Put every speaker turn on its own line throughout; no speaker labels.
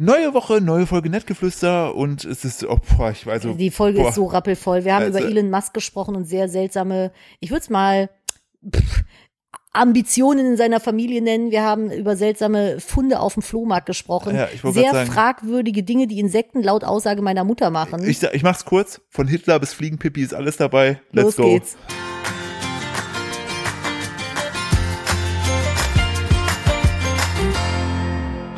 Neue Woche, neue Folge Nettgeflüster und es ist, oh, boah, ich weiß so.
Die Folge
boah.
ist so rappelvoll. Wir haben
Also-
über Elon Musk gesprochen und sehr seltsame, ich würde es mal pff, Ambitionen in seiner Familie nennen. Wir haben über seltsame Funde auf dem Flohmarkt gesprochen.
Ja, ich
sehr
sagen-
fragwürdige Dinge, die Insekten laut Aussage meiner Mutter machen.
Ich, ich mach's kurz. Von Hitler bis Fliegenpippi ist alles dabei. Let's
Los
go.
geht's.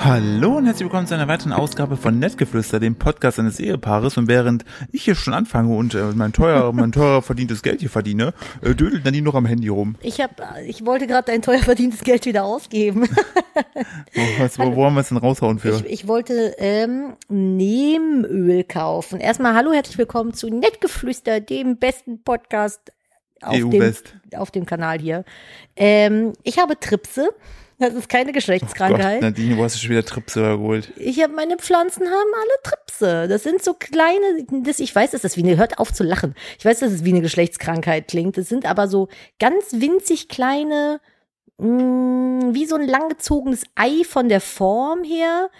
Hallo und herzlich willkommen zu einer weiteren Ausgabe von Nettgeflüster, dem Podcast eines Ehepaares. Und während ich hier schon anfange und äh, mein teuer, mein teuer verdientes Geld hier verdiene, äh, dödelt Nadine noch am Handy rum.
Ich hab, ich wollte gerade dein teuer verdientes Geld wieder ausgeben.
Wo, was, wo, wo haben wir es denn raushauen für?
Ich, ich wollte ähm, Nebenöl kaufen. Erstmal hallo, herzlich willkommen zu Nettgeflüster, dem besten Podcast auf,
EU
dem, auf dem Kanal hier. Ähm, ich habe Tripse. Das ist keine
Gott,
Geschlechtskrankheit.
Nadine, wo hast du schon wieder Tripse geholt?
ich habe meine Pflanzen haben alle Tripse. Das sind so kleine, das, ich weiß, dass das wie eine, hört auf zu lachen. Ich weiß, dass es wie eine Geschlechtskrankheit klingt. Das sind aber so ganz winzig kleine, mh, wie so ein langgezogenes Ei von der Form her.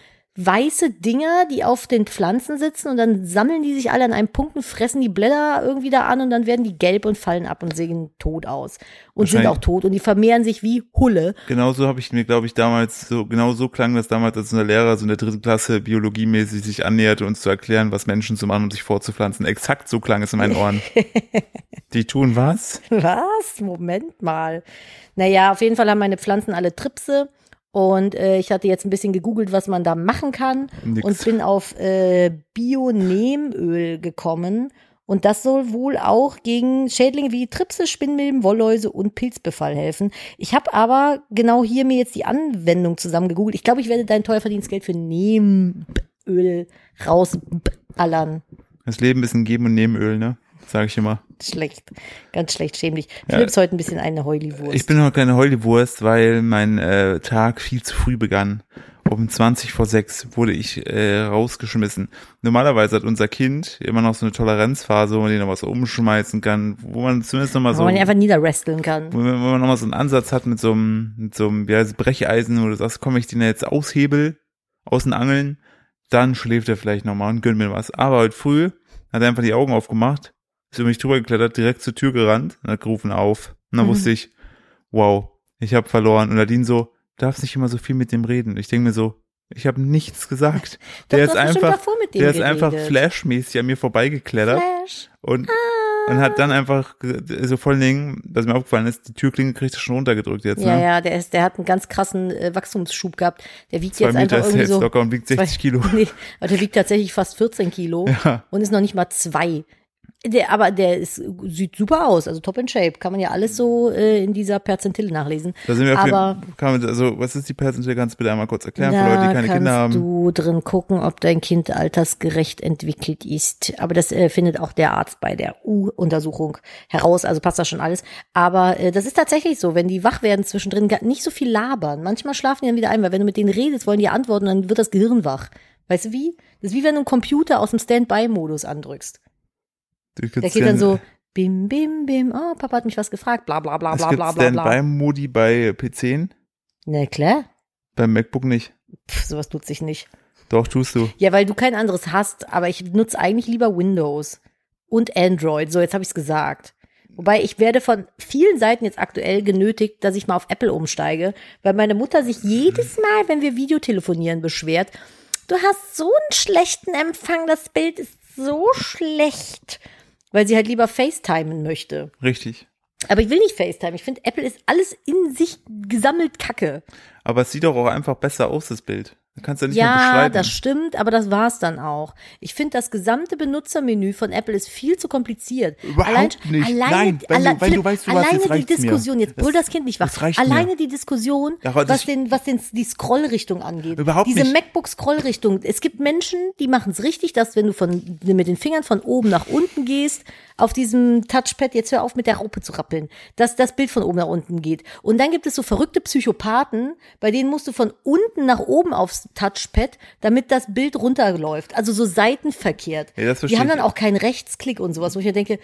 Weiße Dinger, die auf den Pflanzen sitzen und dann sammeln die sich alle an einem Punkt und fressen die Blätter irgendwie da an und dann werden die gelb und fallen ab und sehen tot aus. Und sind auch tot und die vermehren sich wie Hulle.
Genauso habe ich mir, glaube ich, damals so, genau so klang das damals, als unser Lehrer so in der dritten Klasse biologiemäßig sich annäherte, uns zu erklären, was Menschen zu machen, um sich vorzupflanzen. Exakt so klang es in meinen Ohren. Die tun was?
Was? Moment mal. Naja, auf jeden Fall haben meine Pflanzen alle Tripse. Und äh, ich hatte jetzt ein bisschen gegoogelt, was man da machen kann.
Nix.
Und bin auf äh, Bionehmöl gekommen. Und das soll wohl auch gegen Schädlinge wie Tripse, Spinnmilben, Wollläuse und Pilzbefall helfen. Ich habe aber genau hier mir jetzt die Anwendung zusammen gegoogelt. Ich glaube, ich werde dein teuer verdientes Geld für Nehmöl rausballern.
Das Leben ist ein Geben und Nebenöl, ne? Sag ich immer.
Schlecht. Ganz schlecht, schämlich. Philipp ist heute ein bisschen eine Heuli-Wurst.
Ich bin noch keine Heulewurst, weil mein äh, Tag viel zu früh begann. Um 20 vor 6 wurde ich äh, rausgeschmissen. Normalerweise hat unser Kind immer noch so eine Toleranzphase, wo man den noch was umschmeißen kann, wo man zumindest noch mal
Wo
so
man ihn einfach niederwresteln kann.
wo man, wo man noch mal so einen Ansatz hat mit so einem, mit so einem, wie heißt es, Brecheisen, wo du sagst, komm, ich den jetzt aushebel, aus den Angeln, dann schläft er vielleicht noch mal und gönnt mir was. Aber heute früh hat er einfach die Augen aufgemacht, ist über mich drüber geklettert, direkt zur Tür gerannt und hat gerufen auf. Und dann
Mhm.
wusste ich, wow, ich habe verloren. Und Nadine so, darfst nicht immer so viel mit dem reden. Ich denke mir so, ich habe nichts gesagt.
Doch,
der ist einfach, der ist einfach
geredet.
flashmäßig an mir vorbeigeklettert
Flash.
und und hat dann einfach so vor allen Dingen, was mir aufgefallen ist, die Türklinge kriegt er schon runtergedrückt jetzt,
Ja,
ne?
ja, der ist, der hat einen ganz krassen äh, Wachstumsschub gehabt. Der wiegt
Zwei
jetzt
Meter
einfach irgendwie
jetzt
so.
locker und wiegt 60
zwei-
Kilo.
Nee, aber der wiegt tatsächlich fast 14 Kilo
Ja.
und ist noch nicht mal zwei. Der, aber der ist, sieht super aus, also top in shape. Kann man ja alles so äh, in dieser Perzentille nachlesen.
Da sind wir auf
aber
man, also, was ist die Perzentille? Kannst du bitte einmal kurz erklären für Leute, die keine
kannst
Kinder haben?
du drin gucken, ob dein Kind altersgerecht entwickelt ist. Aber das äh, findet auch der Arzt bei der U-Untersuchung heraus. Also passt das schon alles. Aber äh, das ist tatsächlich so, wenn die wach werden zwischendrin, gar nicht so viel labern. Manchmal schlafen die dann wieder ein, weil wenn du mit denen redest, wollen die antworten, dann wird das Gehirn wach. Weißt du wie? Das ist wie wenn du einen Computer aus dem Standby-Modus andrückst.
Du
Der geht dann
ja-
so, bim, bim, bim, oh, Papa hat mich was gefragt, bla bla bla
Es
bla bla bla bla.
Standby-Modi bei P10,
Na klar,
beim MacBook nicht.
Pff, sowas nutze ich nicht.
Doch, tust du.
Ja, weil du kein anderes hast, aber ich nutze eigentlich lieber Windows und Android. So, jetzt habe ich es gesagt. Wobei ich werde von vielen Seiten jetzt aktuell genötigt, dass ich mal auf Apple umsteige, weil meine Mutter sich jedes Mal, wenn wir Videotelefonieren, beschwert, du hast so einen schlechten Empfang, das Bild ist so schlecht, weil sie halt lieber FaceTimen möchte.
Richtig.
Aber ich will nicht FaceTime. Ich finde, Apple ist alles in sich gesammelt Kacke.
Aber es sieht doch auch einfach besser aus, das Bild. Da kannst du nicht mehr
Ja,
beschreiben.
das stimmt, aber das war's dann auch. Ich finde, das gesamte Benutzermenü von Apple ist viel zu kompliziert.
Überhaupt nicht.
Alleine,
Nein, wenn
alle,
du- wenn du
Philipp,
weißt, du was,
alleine die
reicht's mir.
Diskussion, jetzt brüll
Das-
Kind nicht wach. Alleine
mir.
die Diskussion,
Ja,
was den, was den, die Scrollrichtung angeht.
Überhaupt
Diese
nicht.
MacBook-Scrollrichtung. Es gibt Menschen, die machen es richtig, dass wenn du von, mit den Fingern von oben nach unten gehst, auf diesem Touchpad, jetzt hör auf mit der Raupe zu rappeln, dass das Bild von oben nach unten geht. Und dann gibt es so verrückte Psychopathen, bei denen musst du von unten nach oben aufs aufs Touchpad, damit das Bild runterläuft. Also so seitenverkehrt.
Ja, das
Die haben dann auch keinen Rechtsklick und sowas, wo ich mir denke,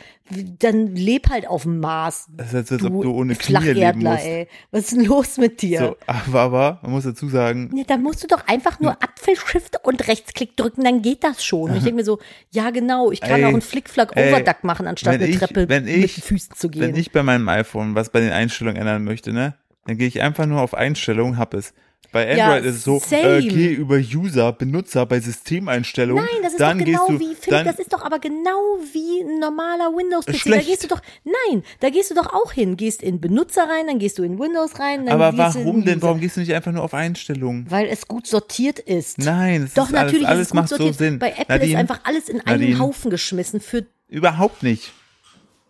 dann leb halt auf dem Mars.
Das ist, als ob du ohne Knie leben musst.
ey. Was ist denn los mit dir?
So, aber, aber, man muss dazu sagen,
Ja, da musst du doch einfach nur Apfelshift und Rechtsklick drücken, dann geht das schon. Und ich denke mir so, ja genau, ich kann
Ey,
auch einen Flickflack
ey,
Overduck machen, anstatt eine
ich-
Treppe
wenn
mit
ich-
den Füßen zu gehen.
wenn ich bei meinem iPhone was bei den Einstellungen ändern möchte, ne, dann gehe ich einfach nur auf Einstellungen, hab es. Bei
Ja,
Android ist es so, äh, geh über User, Benutzer bei Systemeinstellungen.
Nein, das ist
dann
doch genau
du,
wie, Philipp, das ist doch aber genau wie ein normaler Windows-PC. Da gehst du doch, nein, da gehst du doch auch hin. Gehst in Benutzer rein, dann gehst du in Windows rein. Dann
aber warum denn? Warum gehst du nicht einfach nur auf Einstellungen?
Weil es gut sortiert ist.
Nein, es
Doch,
ist alles,
natürlich
alles
ist es gut
macht so
sortiert.
Sinn.
Bei Apple
Nadine,
ist einfach alles in einen
Nadine.
Haufen geschmissen für,
Überhaupt nicht.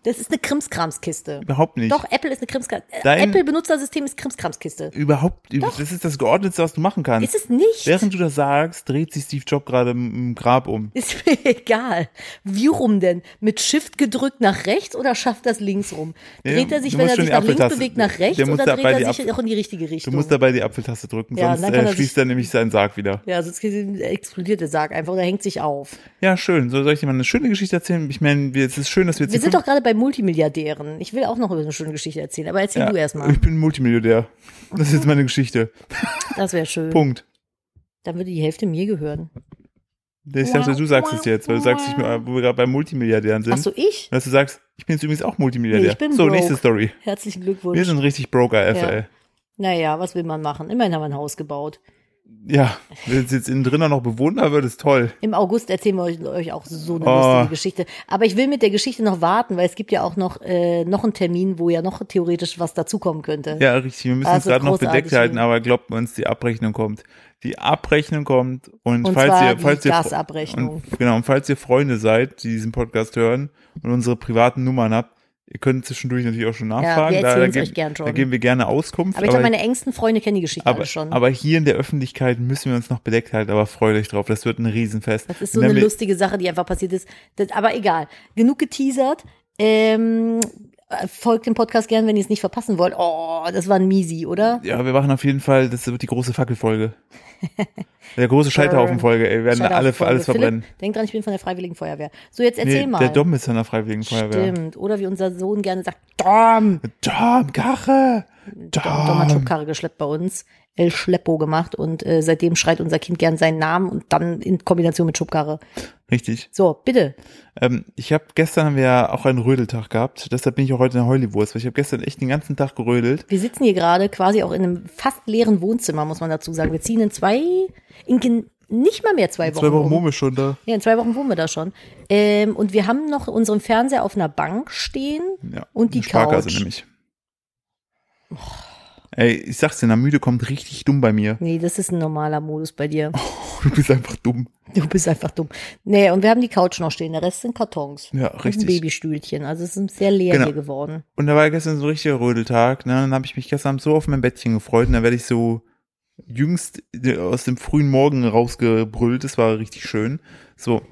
Das ist eine Krimskramskiste.
Überhaupt nicht.
Doch, Apple ist eine Krimskram. äh, Apple-Benutzersystem ist Krimskramskiste.
Überhaupt, das ist das Geordnetste, was du machen kannst.
Ist es nicht?
Während du das sagst, dreht sich Steve Jobs gerade im Grab um.
Ist mir egal. Wie rum denn? Mit Shift gedrückt nach rechts oder schafft das links rum? Dreht er
du
sich, wenn er sich nach links bewegt, nach rechts oder dreht er sich auch in die richtige
Du
Richtung?
musst dabei die Apfeltaste drücken,
Ja,
sonst äh,
er
schließt er nämlich seinen Sarg wieder.
ja, sonst explodiert der Sarg einfach oder hängt sich auf.
Ja, schön. So soll ich dir mal eine schöne Geschichte erzählen? Ich meine, es ist schön, dass wir jetzt
Wir sind doch gerade bei Multimilliardären. Ich will auch noch über eine schöne Geschichte erzählen, aber erzähl
ja,
du erst mal.
Ich bin Multimillionär. Das ist jetzt meine Geschichte.
Das wäre schön.
Punkt.
Dann würde die Hälfte mir gehören.
Ich dachte, du sagst es jetzt, weil du sagst, ich, wo wir gerade bei Multimilliardären sind.
Ach so, ich?
Dass du sagst, ich bin jetzt übrigens auch Multimilliardär.
Nee, ich bin
so,
broke.
nächste Story.
Herzlichen Glückwunsch.
Wir sind richtig Broker FL.
naja, was will man machen? Immerhin haben wir ein Haus gebaut.
Ja, wenn es jetzt innen drin noch bewohnen wird, ist toll.
Im August erzählen wir euch, euch auch so eine
Oh.
lustige Geschichte. Aber ich will mit der Geschichte noch warten, weil es gibt ja auch noch, äh, noch einen Termin, wo ja noch theoretisch was dazukommen könnte.
Ja, richtig. Wir müssen
Also
uns gerade noch bedeckt halten, aber glaubt uns, die Abrechnung kommt. Die Abrechnung kommt und,
Und
falls ihr, falls ihr,
Gasabrechnung.
Und, genau, und falls ihr Freunde seid, die diesen Podcast hören und unsere privaten Nummern habt, ihr könnt zwischendurch natürlich auch schon nachfragen.
wir
da, da, geben-
euch gern schon.
da geben wir gerne Auskunft.
Aber ich glaube, meine engsten Freunde kennen die Geschichte
aber,
schon.
aber hier in der Öffentlichkeit müssen wir uns noch bedeckt halten, aber freut euch drauf, das wird ein Riesenfest.
das ist so eine lustige Sache, die einfach passiert ist. Das, aber egal. Genug geteasert. Ähm, äh, folgt dem Podcast gern, wenn ihr es nicht verpassen wollt. Oh, das war ein Miesi, oder?
Ja, wir machen auf jeden Fall, das wird die große Fackelfolge. der große Scheiterhaufenfolge, ey, wir werden alle, alles verbrennen.
Philipp, denk dran, ich bin von der Freiwilligen Feuerwehr. So, jetzt erzähl
Nee,
mal.
der Dom ist von der Freiwilligen Feuerwehr.
Stimmt. Oder wie unser Sohn gerne sagt, Dom.
Dom, Gache!
Dom, Dom hat! Schubkarre geschleppt bei uns. El Schleppo gemacht und äh, seitdem schreit unser Kind gern seinen Namen und dann in Kombination mit Schubkarre.
Richtig.
So, bitte.
Ähm, ich habe gestern haben wir ja auch einen Rödeltag gehabt, deshalb bin ich auch heute in der Heulewurst, weil ich habe gestern echt den ganzen Tag gerödelt.
Wir sitzen hier gerade quasi auch in einem fast leeren Wohnzimmer, muss man dazu sagen. Wir ziehen in zwei, in nicht mal mehr zwei Wochen.
Zwei Wochen
um.
Mome schon da.
Ja, in zwei Wochen wohnen wir da schon. Ähm, und wir haben noch unseren Fernseher auf einer Bank stehen
Ja,
und die
eine Sparkasse
Couch.
nämlich. Ey, ich sag's dir, na müde kommt richtig dumm bei mir.
Nee, das ist ein normaler Modus bei dir.
Du bist einfach dumm.
Du bist einfach dumm. Nee, und wir haben die Couch noch stehen. Der Rest sind Kartons.
Ja,
Und ein
richtig.
Babystühlchen. Also es ist sehr leer
Genau.
hier geworden.
Und da war gestern so ein richtiger Rödeltag, ne? Dann habe ich mich gestern Abend so auf mein Bettchen gefreut und dann werde ich so jüngst aus dem frühen Morgen rausgebrüllt. Das war richtig schön. So.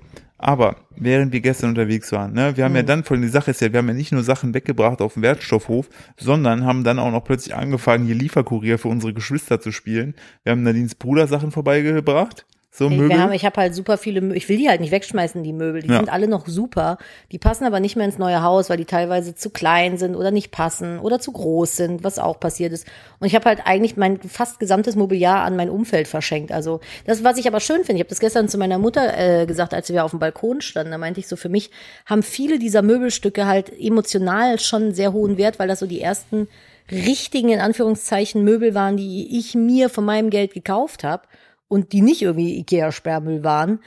Aber während wir gestern unterwegs waren, ne, wir haben ja
Mhm.
dann von die Sache ist ja, wir haben ja nicht nur Sachen weggebracht auf dem Wertstoffhof, sondern haben dann auch noch plötzlich angefangen, hier Lieferkurier für unsere Geschwister zu spielen. Wir haben Nadines Bruder Sachen vorbeigebracht. So Möbel.
wir haben, ich habe halt super viele, Mö- ich will die halt nicht wegschmeißen, die Möbel. Die
Ja.
sind alle noch super. Die passen aber nicht mehr ins neue Haus, weil die teilweise zu klein sind oder nicht passen oder zu groß sind, was auch passiert ist. Und ich habe halt eigentlich mein fast gesamtes Mobiliar an mein Umfeld verschenkt. Also das, was ich aber schön finde, ich habe das gestern zu meiner Mutter äh, gesagt, als wir auf dem Balkon standen, da meinte ich so, für mich haben viele dieser Möbelstücke halt emotional schon sehr hohen Wert, weil das so die ersten richtigen, in Anführungszeichen, Möbel waren, die ich mir von meinem Geld gekauft habe und die nicht irgendwie Ikea-Sperrmüll waren.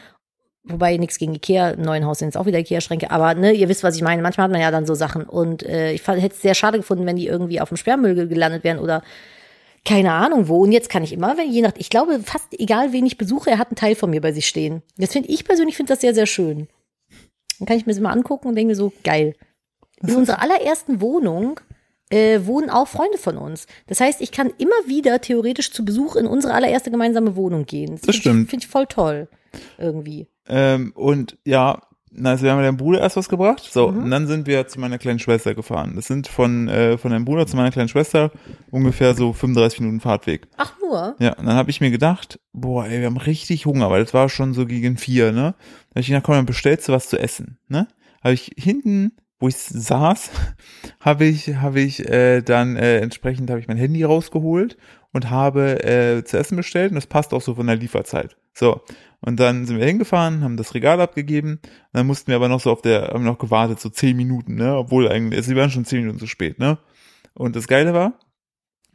Wobei nichts gegen Ikea, im neuen Haus sind es auch wieder Ikea-Schränke, aber ne, ihr wisst, was ich meine. Manchmal hat man ja dann so Sachen und äh, ich hätte es sehr schade gefunden, wenn die irgendwie auf dem Sperrmüll ge- gelandet wären oder keine Ahnung wo. Und jetzt kann ich immer, wenn je nach, ich glaube, fast egal, wen ich besuche, er hat einen Teil von mir bei sich stehen. Das finde ich persönlich finde das sehr, sehr schön. Dann kann ich mir das mal angucken und denke mir so, geil. In unserer allerersten Wohnung äh, wohnen auch Freunde von uns. Das heißt, ich kann immer wieder theoretisch zu Besuch in unsere allererste gemeinsame Wohnung gehen.
Das stimmt.
Finde ich voll toll. Irgendwie.
Ähm, und ja, Na, also wir haben deinem Bruder erst was gebracht. So,
Mhm.
und dann sind wir zu meiner kleinen Schwester gefahren. Das sind von, äh, von deinem Bruder zu meiner kleinen Schwester ungefähr so 35 Minuten Fahrtweg.
Ach nur.
Ja, und dann habe ich mir gedacht, boah, ey, wir haben richtig Hunger, weil das war schon so gegen vier, ne? Da hab ich gedacht, komm, dann bestellst du was zu essen, ne? Habe ich hinten, wo ich saß, habe ich, habe ich äh, dann äh, entsprechend habe ich mein Handy rausgeholt und habe äh, zu essen bestellt und das passt auch so von der Lieferzeit. So. Und dann sind wir hingefahren, haben das Regal abgegeben, dann mussten wir aber noch so auf der, haben noch gewartet, so zehn Minuten, ne? Obwohl eigentlich, also wir waren schon zehn Minuten zu spät, ne? Und das Geile war,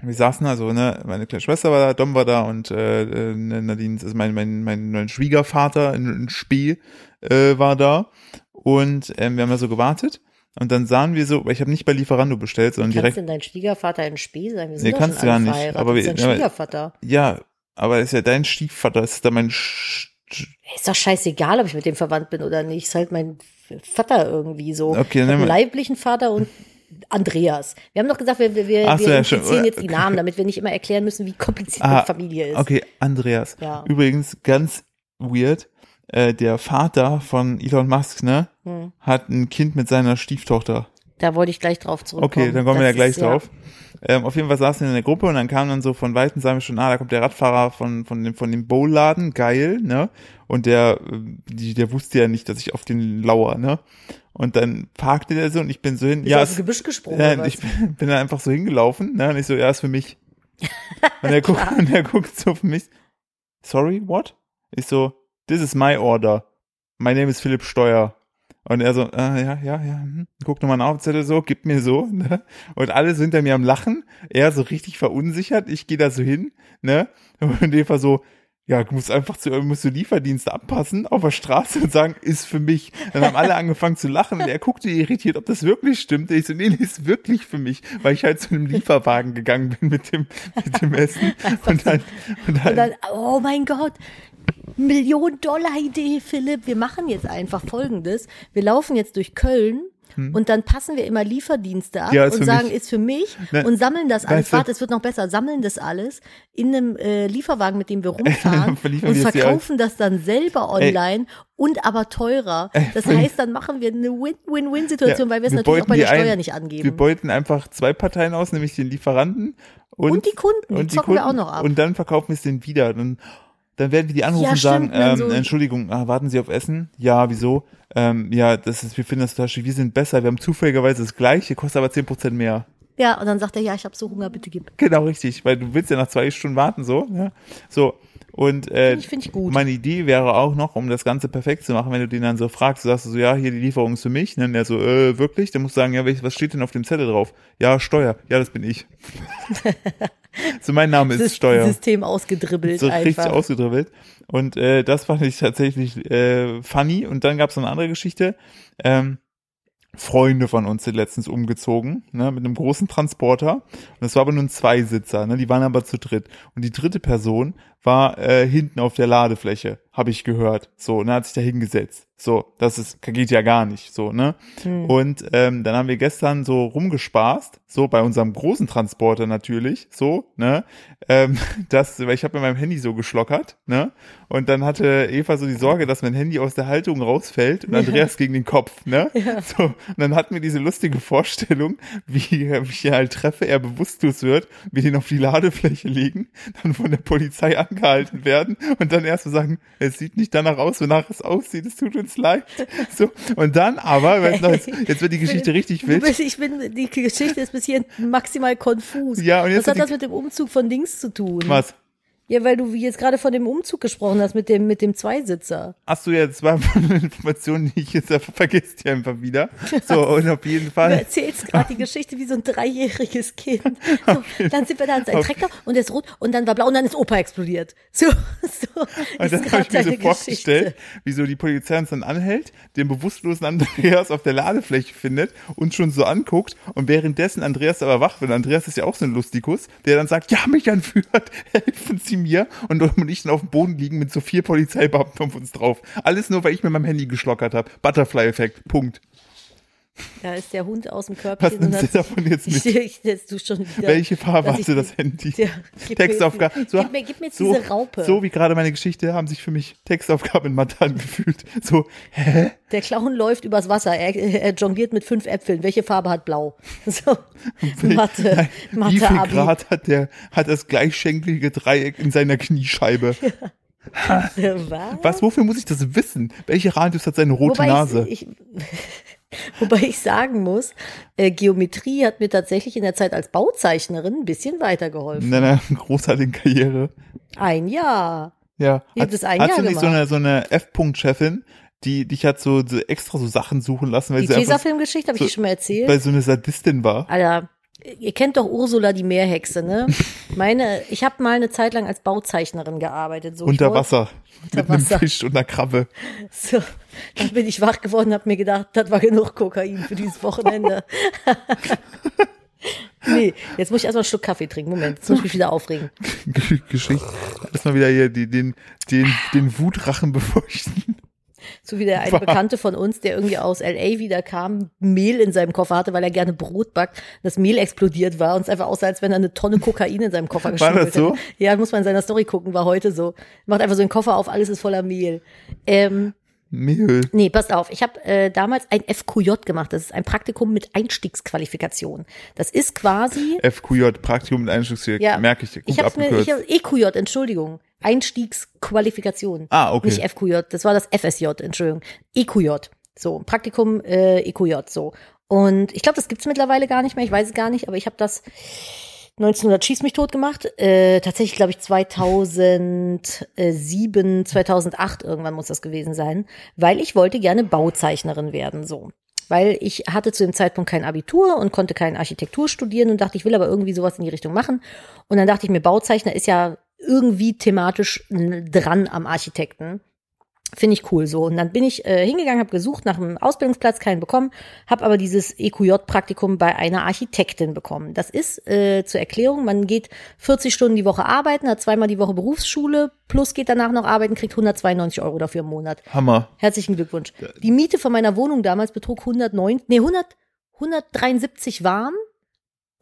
wir saßen also, ne, meine kleine Schwester war da, Dom war da und äh, äh, Nadine, also mein, mein, mein, mein Schwiegervater in, in Spee äh, war da und ähm, wir haben da so gewartet und dann sahen wir so, weil ich habe nicht bei Lieferando bestellt, sondern
Kannst
direkt,
denn dein Schwiegervater in Spee sein? Wir sind
Nee, kannst du ja nicht,
verheiratet.
aber
Das ist dein
aber-
Schwiegervater.
ja, aber ist ja dein Stiefvater, ist da mein Sch
Ist doch scheißegal, ob ich mit dem verwandt bin oder nicht. Ist halt mein Vater irgendwie so.
Okay,
ich einen leiblichen Vater und Andreas. Wir haben doch gesagt, wir, wir, wir
so,
wir
ja,
jetzt die. Namen, damit wir nicht immer erklären müssen, wie kompliziert
Ah,
die Familie ist.
Okay, Andreas.
Ja.
Übrigens ganz weird, äh, der Vater von Elon Musk, ne,
Hm.
hat ein Kind mit seiner Stieftochter.
Da wollte ich gleich drauf zurückkommen.
Okay, dann kommen wir ja
Das
gleich
ist, ja-
drauf. Ähm, auf jeden Fall saßen wir in der Gruppe und dann kam dann so von Weitem, sagen wir schon, ah, da kommt der Radfahrer von, von dem, von dem Bowladen, geil, ne? Und der, äh, die, der wusste ja nicht, dass ich auf den lauer, ne? Und dann parkte der so und ich bin so hin,
Bist
ja,
aus dem Gebüsch gesprungen.
ja, ich bin, bin dann einfach so hingelaufen, ne? Und ich so, ja, ist für mich. Und er guckt, und er guckt so auf mich. Sorry, what? Ich so, this is my order. My name is Philipp Steuer. Und er so, äh, ja, ja, ja, hm. guckt nochmal nach auf den Zettel so, gibt mir so, ne? Und alle sind hinter mir am Lachen. Er so richtig verunsichert. Ich gehe da so hin, ne? Und Eva so, ja, du musst einfach zu, musst du Lieferdienste abpassen auf der Straße und sagen, ist für mich. Dann haben alle angefangen zu lachen und er guckte irritiert, ob das wirklich stimmt. Ich so, nee, nee, ist wirklich für mich, weil ich halt zu einem Lieferwagen gegangen bin mit dem, mit dem Essen. Und dann, und dann,
Und dann, oh mein Gott, Million-Dollar-Idee, Philipp. Wir machen jetzt einfach Folgendes. Wir laufen jetzt durch Köln und dann passen wir immer Lieferdienste ab
Hm. Ja,
und sagen,
mich.
ist für mich
Ne,
und sammeln das alles. Warte, es wird noch besser. Sammeln das alles in einem äh, Lieferwagen, mit dem wir rumfahren und verkaufen das dann selber online und aber teurer. Das
Ey,
heißt, dann machen wir eine Win-Win-Win-Situation, weil wir es natürlich auch bei der
die
Steuer
ein-
nicht angeben.
Wir beuten einfach zwei Parteien aus, nämlich den Lieferanten und,
Und die Kunden, die
und
zocken wir auch noch ab.
Und dann verkaufen wir es denen wieder. Dann, dann werden wir die anrufen
Ja,
und sagen,
dann
ähm,
so-
Entschuldigung, ah, warten Sie auf Essen? Ja, wieso? Ähm, ja, das ist, wir finden das schwierig. Wir sind besser. Wir haben zufälligerweise das gleiche, kostet aber 10% mehr.
ja, und dann sagt er, ja, ich habe so Hunger, bitte gib.
Genau, richtig, weil du willst ja nach zwei Stunden warten, so, ja. So. Und äh,
Finde ich, finde ich gut.
meine Idee wäre auch noch, um das Ganze perfekt zu machen, wenn du den dann so fragst, du sagst so, ja, hier die Lieferung ist für mich, ne? Und er so, äh, wirklich? Dann musst du sagen, ja, was steht denn auf dem Zettel drauf? Ja, Steuer. Ja, das bin ich. so, mein Name ist Steuer.
System ausgedribbelt
So richtig
einfach.
ausgedribbelt. Und äh, das fand ich tatsächlich äh, funny. Und dann gab es noch eine andere Geschichte. Ähm, Freunde von uns sind letztens umgezogen, ne, mit einem großen Transporter. Und das war aber nur ein Zweisitzer, ne, die waren aber zu dritt. Und die dritte Person war äh, hinten auf der Ladefläche, habe ich gehört. So, ne, hat sich da hingesetzt. So, das ist, geht ja gar nicht, so, ne.
Hm.
Und ähm, dann haben wir gestern so rumgespaßt, so bei unserem großen Transporter natürlich, so, ne, ähm, das, weil ich habe mit meinem Handy so geschlockert, ne, und dann hatte Eva so die Sorge, dass mein Handy aus der Haltung rausfällt und Andreas gegen den Kopf, ne, so, und dann hatten wir diese lustige Vorstellung, wie ich ihn halt treffe, er bewusstlos wird, wir den auf die Ladefläche legen, dann von der Polizei angehalten werden und dann erst so sagen, es sieht nicht danach aus, wonach es aussieht, es tut uns leid, so, und dann aber, du, jetzt, jetzt wird die Geschichte richtig wild,
bist, ich bin, die Geschichte ist bis hierhin maximal konfus.
Ja, und jetzt
Was hat
wird
das
die-
mit dem Umzug von Dings zu tun?
was?
Ja, weil du jetzt gerade von dem Umzug gesprochen hast, mit dem, mit dem Zweisitzer.
Ach so, ja, das war eine Information, die ich jetzt vergisst ja einfach wieder. So, und auf jeden
Du
Fall.
erzählst gerade die Geschichte wie so ein dreijähriges Kind. So, dann sind wir da an seinem Traktor und der ist rot und dann war blau und dann ist Opa explodiert. So, so
Und dann habe ich mir so vorgestellt,
Geschichte.
wie so die Polizei uns dann anhält, den bewusstlosen Andreas auf der Ladefläche findet und schon so anguckt und währenddessen Andreas aber wach wird. Andreas ist ja auch so ein Lustikus, der dann sagt, ja, mich anführt, helfen Sie mir. Und, und ich dann auf dem Boden liegen mit so vier Polizeibeamten auf uns drauf. Alles nur, weil ich mit meinem Handy geschlockert habe. Butterfly-Effekt, Punkt.
Da ist der Hund aus dem Körbchen.
Was nimmst du davon jetzt
Ich,
mit?
ich, jetzt du schon wieder.
Welche Farbe hatte
ich-
das Handy?
Ja, gib
Textaufgabe.
Mir,
So-
gib, mir, gib mir jetzt
so,
diese Raupe.
so wie gerade meine Geschichte haben sich für mich Textaufgaben in Mathe angefühlt. So, hä?
Der Clown läuft übers Wasser. Er, er jongliert mit fünf Äpfeln. Welche Farbe hat blau? So. Mathe.
Nein, wie
Mathe
viel
Abi.
Grad hat der, hat das gleichschenklige Dreieck in seiner Kniescheibe?
Was?
Was, wofür muss ich das wissen? Welche Radius hat seine rote
Wobei
Nase?
Ich, ich, wobei ich sagen muss, äh, Geometrie hat mir tatsächlich in der Zeit als Bauzeichnerin ein bisschen weitergeholfen.
in deiner großartigen Karriere.
Ein Jahr.
Ja.
Ich hab das ein
hast
Jahr
du nicht so eine, so eine F-Punkt-Chefin, die dich hat so, so extra so Sachen suchen lassen, weil
Die
sie einfach
Tesafilm-Geschichte habe ich
so-
dir schon mal erzählt.
weil so eine Sadistin war?
Alter, ihr kennt doch Ursula die Meerhexe, ne? Meine, ich habe mal eine Zeit lang als Bauzeichnerin gearbeitet. So,
Unter Wasser.
Unter
mit einem
Wasser.
Fisch und einer Krabbe.
So, dann bin ich wach geworden und habe mir gedacht, das war genug Kokain für dieses Wochenende. nee, jetzt muss ich erstmal einen Schluck Kaffee trinken. Moment, jetzt muss ich mich wieder aufregen.
Geschichte. Erstmal wieder hier die, den, den, den Wutrachen befeuchten.
So wie der eine. Bekannte von uns, der irgendwie aus L.A. wieder kam, Mehl in seinem Koffer hatte, weil er gerne Brot backt, das Mehl explodiert war und es einfach aussah, als wenn er eine Tonne Kokain in seinem Koffer
War
geschmuggelt
das so?
hätte. Ja, muss man in seiner Story gucken, war heute so. Macht einfach so einen Koffer auf, alles ist voller Mehl. Ähm,
Mehl.
Nee, passt auf. Ich habe äh, damals ein FQJ gemacht. Das ist ein Praktikum mit Einstiegsqualifikation. Das ist quasi.
FQJ, Praktikum mit Einstiegsweg,
Ja,
merke ich. Gut
ich habe EQJ, Entschuldigung. Einstiegsqualifikation.
Ah, okay.
Nicht FQJ, das war das FSJ, Entschuldigung. EQJ. So, Praktikum äh, EQJ, so. Und ich glaube, das gibt's mittlerweile gar nicht mehr, ich weiß es gar nicht, aber ich habe das 1900 schieß mich tot gemacht. Äh, tatsächlich, glaube ich, 2007, 2008 irgendwann muss das gewesen sein, weil ich wollte gerne Bauzeichnerin werden, so. Weil ich hatte zu dem Zeitpunkt kein Abitur und konnte keine Architektur studieren und dachte, ich will aber irgendwie sowas in die Richtung machen. Und dann dachte ich mir, Bauzeichner ist ja irgendwie thematisch dran am Architekten. Finde ich cool so. Und dann bin ich äh, hingegangen, habe gesucht nach einem Ausbildungsplatz, keinen bekommen, habe aber dieses EQJ-Praktikum bei einer Architektin bekommen. Das ist äh, zur Erklärung, man geht 40 Stunden die Woche arbeiten, hat zweimal die Woche Berufsschule, plus geht danach noch arbeiten, kriegt 192 Euro dafür im Monat.
Hammer.
Herzlichen Glückwunsch. Die Miete von meiner Wohnung damals betrug 109, nee, 100, 173 warm.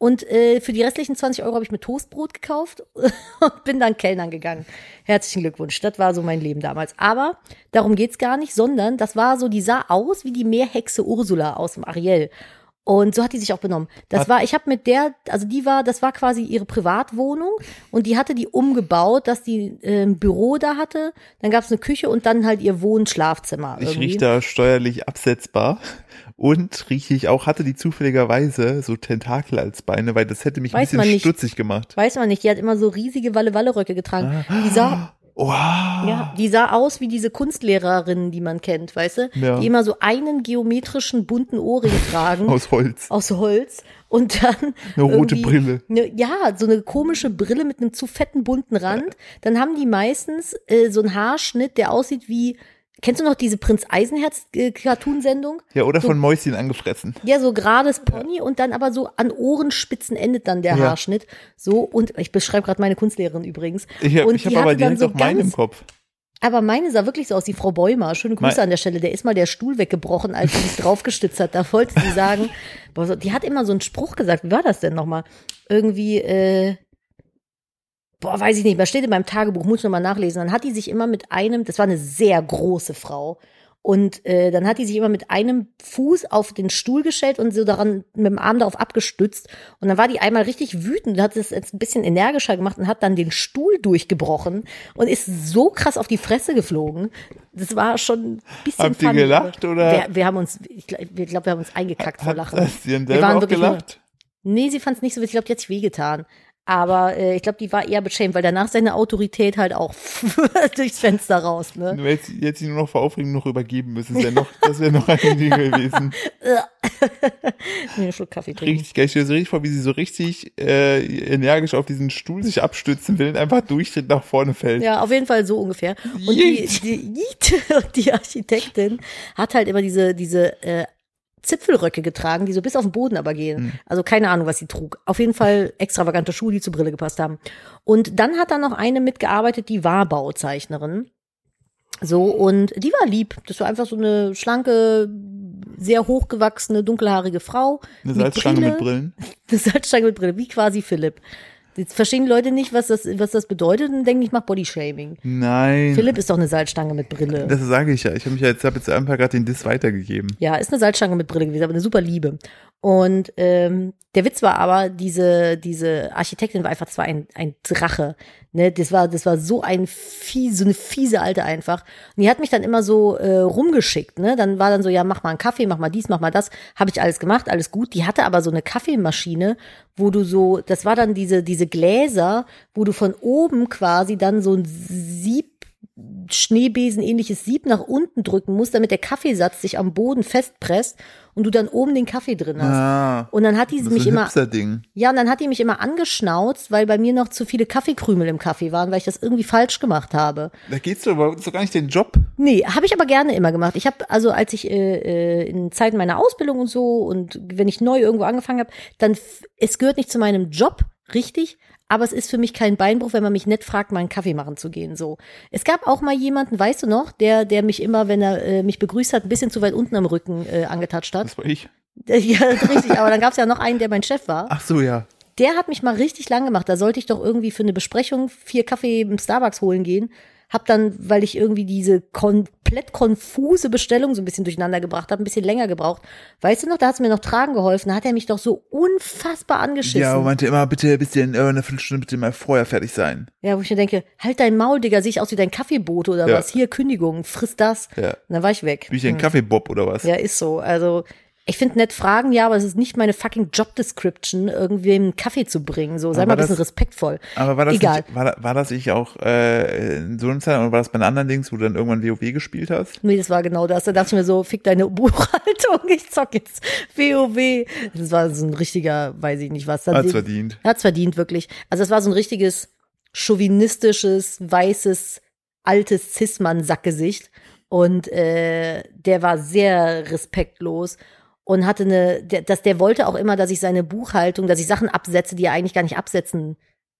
Und äh, für die restlichen 20 Euro habe ich mir Toastbrot gekauft und bin dann Kellnern gegangen. Herzlichen Glückwunsch. Das war so mein Leben damals. Aber darum geht's gar nicht, sondern das war so, die sah aus wie die Meerhexe Ursula aus dem Ariel. Und so hat die sich auch benommen. Das war, ich habe mit der, also die war, das war quasi ihre Privatwohnung und die hatte die umgebaut, dass die äh, ein Büro da hatte. Dann gab's eine Küche und dann halt ihr Wohnschlafzimmer.
Ich rieche da steuerlich absetzbar. Und rieche ich auch, hatte die zufälligerweise so Tentakel als Beine, weil das hätte mich
Weiß
ein bisschen
nicht.
stutzig gemacht.
Weiß man nicht, die hat immer so riesige Walle-Walle-Röcke getragen. Die sah,
Wow.
ja, die sah aus wie diese Kunstlehrerinnen, die man kennt, weißt du?
Ja.
Die immer so einen geometrischen bunten Ohrring tragen.
Aus Holz.
aus Holz und dann
Eine rote Brille.
Ne, ja, so eine komische Brille mit einem zu fetten bunten Rand. Dann haben die meistens äh, so einen Haarschnitt, der aussieht wie Kennst du noch diese Prinz Eisenherz äh, Cartoon-Sendung?
Ja, oder
so-
von Mäuschen angefressen.
Ja, so gerades Pony und dann aber so an Ohrenspitzen endet dann der
Ja.
Haarschnitt. So und ich beschreibe gerade meine Kunstlehrerin übrigens.
Ich habe hab
die
aber direkt auch meinen im Kopf.
aber meine sah wirklich so aus, die Frau Bäumer. Schöne Grüße
Mein-
an der Stelle. Der ist mal der Stuhl weggebrochen, als sie sich draufgestützt hat. Da wollte sie sagen, boah, so- die hat immer so einen Spruch gesagt. Wie war das denn nochmal? Irgendwie, äh, boah, weiß ich nicht mehr. Steht in meinem Tagebuch, muss ich nochmal nachlesen. Dann hat die sich immer mit einem, das war eine sehr große Frau. Und äh, dann hat die sich immer mit einem Fuß auf den Stuhl gestellt und so daran mit dem Arm darauf abgestützt. Und dann war die einmal richtig wütend und hat es jetzt ein bisschen energischer gemacht und hat dann den Stuhl durchgebrochen und ist so krass auf die Fresse geflogen. Das war schon ein bisschen
Habt ihr gelacht, oder?
Wir, wir haben uns, ich glaube, wir, glaub, wir haben uns eingekackt vor
Hat
Lachen.
das denn
Wir
selber
waren
auch
wirklich nur-
gelacht?
Nee, sie fand es nicht so witzig. Ich glaube, die hat sich wehgetan. Aber äh, ich glaube, die war eher beschämt, weil danach seine Autorität halt auch durchs Fenster raus. Ne?
Du hättest jetzt sie nur noch vor Aufregung noch übergeben müssen. Das wäre noch, das wäre noch ein Ding gewesen.
Nee, einen Schluck Kaffee trinken.
Richtig geil. Ich stelle so richtig vor, wie sie so richtig äh, energisch auf diesen Stuhl sich abstützen will und einfach durchtritt nach vorne fällt.
Ja, auf jeden Fall so ungefähr. Und die, die, die Architektin hat halt immer diese, diese äh, Zipfelröcke getragen, die so bis auf den Boden aber gehen.
Hm.
Also keine Ahnung, was sie trug. Auf jeden Fall extravagante Schuhe, die zur Brille gepasst haben. Und dann hat da noch eine mitgearbeitet, die war Bauzeichnerin. So, und die war lieb. Das war einfach so eine schlanke, sehr hochgewachsene, dunkelhaarige Frau.
Eine Salzstange
Brille.
mit Brillen.
Eine Salzstange mit Brille, wie quasi Philipp. Jetzt verstehen die Leute nicht, was das, was das bedeutet und denken, ich mache Bodyshaming.
Nein.
Philipp ist doch eine Salzstange mit Brille.
Das sage ich ja. Ich habe mich ja jetzt, hab jetzt einfach gerade den Diss weitergegeben.
Ja, ist eine Salzstange mit Brille gewesen, aber eine super Liebe. Und ähm, der Witz war aber, diese, diese Architektin war einfach zwar ein, ein Drache. Ne? Das war, das war so ein fies, so eine fiese Alte einfach. Und die hat mich dann immer so äh, rumgeschickt. Ne? Dann war dann so, ja, mach mal einen Kaffee, mach mal dies, mach mal das. Habe ich alles gemacht, alles gut. Die hatte aber so eine Kaffeemaschine, wo du so, das war dann diese, diese Gläser, wo du von oben quasi dann so ein Sieb Schneebesen ähnliches Sieb nach unten drücken musst, damit der Kaffeesatz sich am Boden festpresst und du dann oben den Kaffee drin hast.
Ah.
Und dann hat die mich immer,
Hipster-Ding.
ja, und dann hat die mich immer angeschnauzt, weil bei mir noch zu viele Kaffeekrümel im Kaffee waren, weil ich das irgendwie falsch gemacht habe.
Da geht's doch, aber doch gar nicht dein Job.
Nee, habe ich aber gerne immer gemacht. Ich habe also, als ich äh, äh, in Zeiten meiner Ausbildung und so und wenn ich neu irgendwo angefangen habe, dann es gehört nicht zu meinem Job, richtig, aber es ist für mich kein Beinbruch, wenn man mich nett fragt, mal einen Kaffee machen zu gehen. So, es gab auch mal jemanden, weißt du noch, der der mich immer, wenn er äh, mich begrüßt hat, ein bisschen zu weit unten am Rücken äh, angetatscht hat.
Das war ich.
Ja, richtig. Aber dann gab es ja noch einen, der mein Chef war.
Ach so, ja.
Der hat mich mal richtig lang gemacht. Da sollte ich doch irgendwie für eine Besprechung vier Kaffee im Starbucks holen gehen. Hab dann, weil ich irgendwie diese komplett konfuse Bestellung so ein bisschen durcheinander gebracht habe, ein bisschen länger gebraucht. Weißt du noch, da hat's mir noch tragen geholfen. Da hat er mich doch so unfassbar angeschissen.
Ja, aber meinte immer, bitte, bisschen, äh, eine Viertelstunde bitte mal vorher fertig sein.
Ja, wo ich mir denke, halt dein Maul, Digga, sehe ich aus wie dein Kaffeebote oder
Ja.
was? Hier, Kündigung, friss das.
Ja.
Und dann war ich weg.
Bin ich ein Kaffeebob oder was?
Ja, ist so. Also, ich finde nett fragen, ja, aber es ist nicht meine fucking Job Description, irgendwem einen Kaffee zu bringen. So, sei
Aber
mal ein bisschen
das-
respektvoll.
Aber war das,
Egal.
Nicht, war, war das nicht auch äh, in so einer Zeit oder war das bei den anderen Dings, wo du dann irgendwann WoW gespielt hast?
Nee, das war genau das. Da dachte ich mir so, fick deine Buchhaltung, ich zock jetzt WoW. Das war so ein richtiger, weiß ich nicht was.
Hat's verdient.
Hat's verdient, wirklich. Also es war so ein richtiges chauvinistisches, weißes, altes Cis-Mann-Sackgesicht. Und äh, der war sehr respektlos und hatte eine, der, dass der wollte auch immer, dass ich seine Buchhaltung, dass ich Sachen absetze, die er eigentlich gar nicht absetzen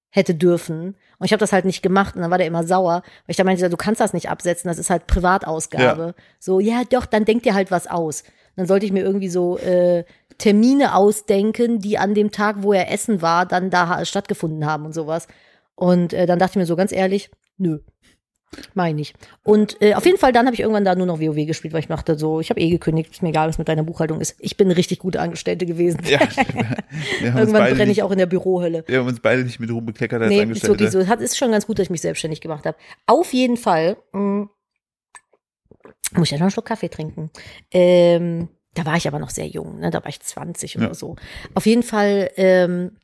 hätte dürfen. Und ich habe das halt nicht gemacht und dann war der immer sauer, weil ich da meinte, du kannst das nicht absetzen, das ist halt Privatausgabe. So, ja doch, dann denk dir halt was aus. Dann sollte ich mir irgendwie so äh, Termine ausdenken, die an dem Tag, wo er essen war, dann da stattgefunden haben und sowas. Und äh, dann dachte ich mir so ganz ehrlich, nö. Meine ich. Und äh, auf jeden Fall, dann habe ich irgendwann da nur noch WoW gespielt, weil ich dachte so, ich habe eh gekündigt, ist mir egal, was mit deiner Buchhaltung ist. Ich bin eine richtig gute Angestellte gewesen.
Ja,
Irgendwann brenne ich auch in der Bürohölle.
wir haben uns beide nicht mit Ruhm bekleckert als
Nee, ist
Angestellte.
wirklich so. Hat, ist schon ganz gut, dass ich mich selbstständig gemacht habe. Auf jeden Fall mh, muss ich ja noch einen Schluck Kaffee trinken. Ähm, da war ich aber noch sehr jung, ne? da war ich 20 oder
Ja.
so. Auf jeden Fall ähm,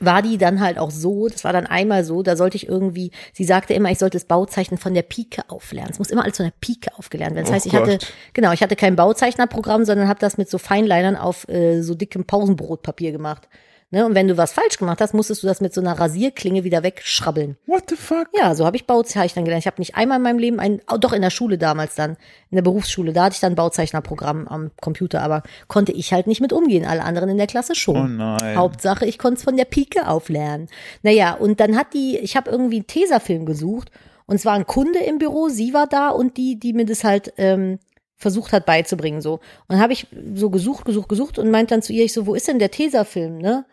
war die dann halt auch so, das war dann einmal so, da sollte ich irgendwie, sie sagte immer, ich sollte das Bauzeichnen von der Pike auflernen. Es muss immer alles von der Pike aufgelernt werden. Das
Oh
heißt, ich hatte, genau, ich hatte kein Bauzeichnerprogramm, sondern habe das mit so Feinlinern auf äh, so dickem Pausenbrotpapier gemacht. Ne? Und wenn du was falsch gemacht hast, musstest du das mit so einer Rasierklinge wieder wegschrabbeln.
What the fuck?
Ja, so habe ich Bauzeichnen gelernt. Ich habe nicht einmal in meinem Leben ein, doch in der Schule damals dann, in der Berufsschule, da hatte ich dann Bauzeichnerprogramm am Computer, aber konnte ich halt nicht mit umgehen, alle anderen in der Klasse schon.
Oh nein.
Hauptsache, ich konnte es von der Pike auflernen. Naja, und dann hat die, ich habe irgendwie einen Tesafilm gesucht und es war ein Kunde im Büro, sie war da und die, die mir das halt ähm, versucht hat beizubringen so. Und habe ich so gesucht, gesucht, gesucht und meint dann zu ihr, ich so, wo ist denn der Tesafilm, ne?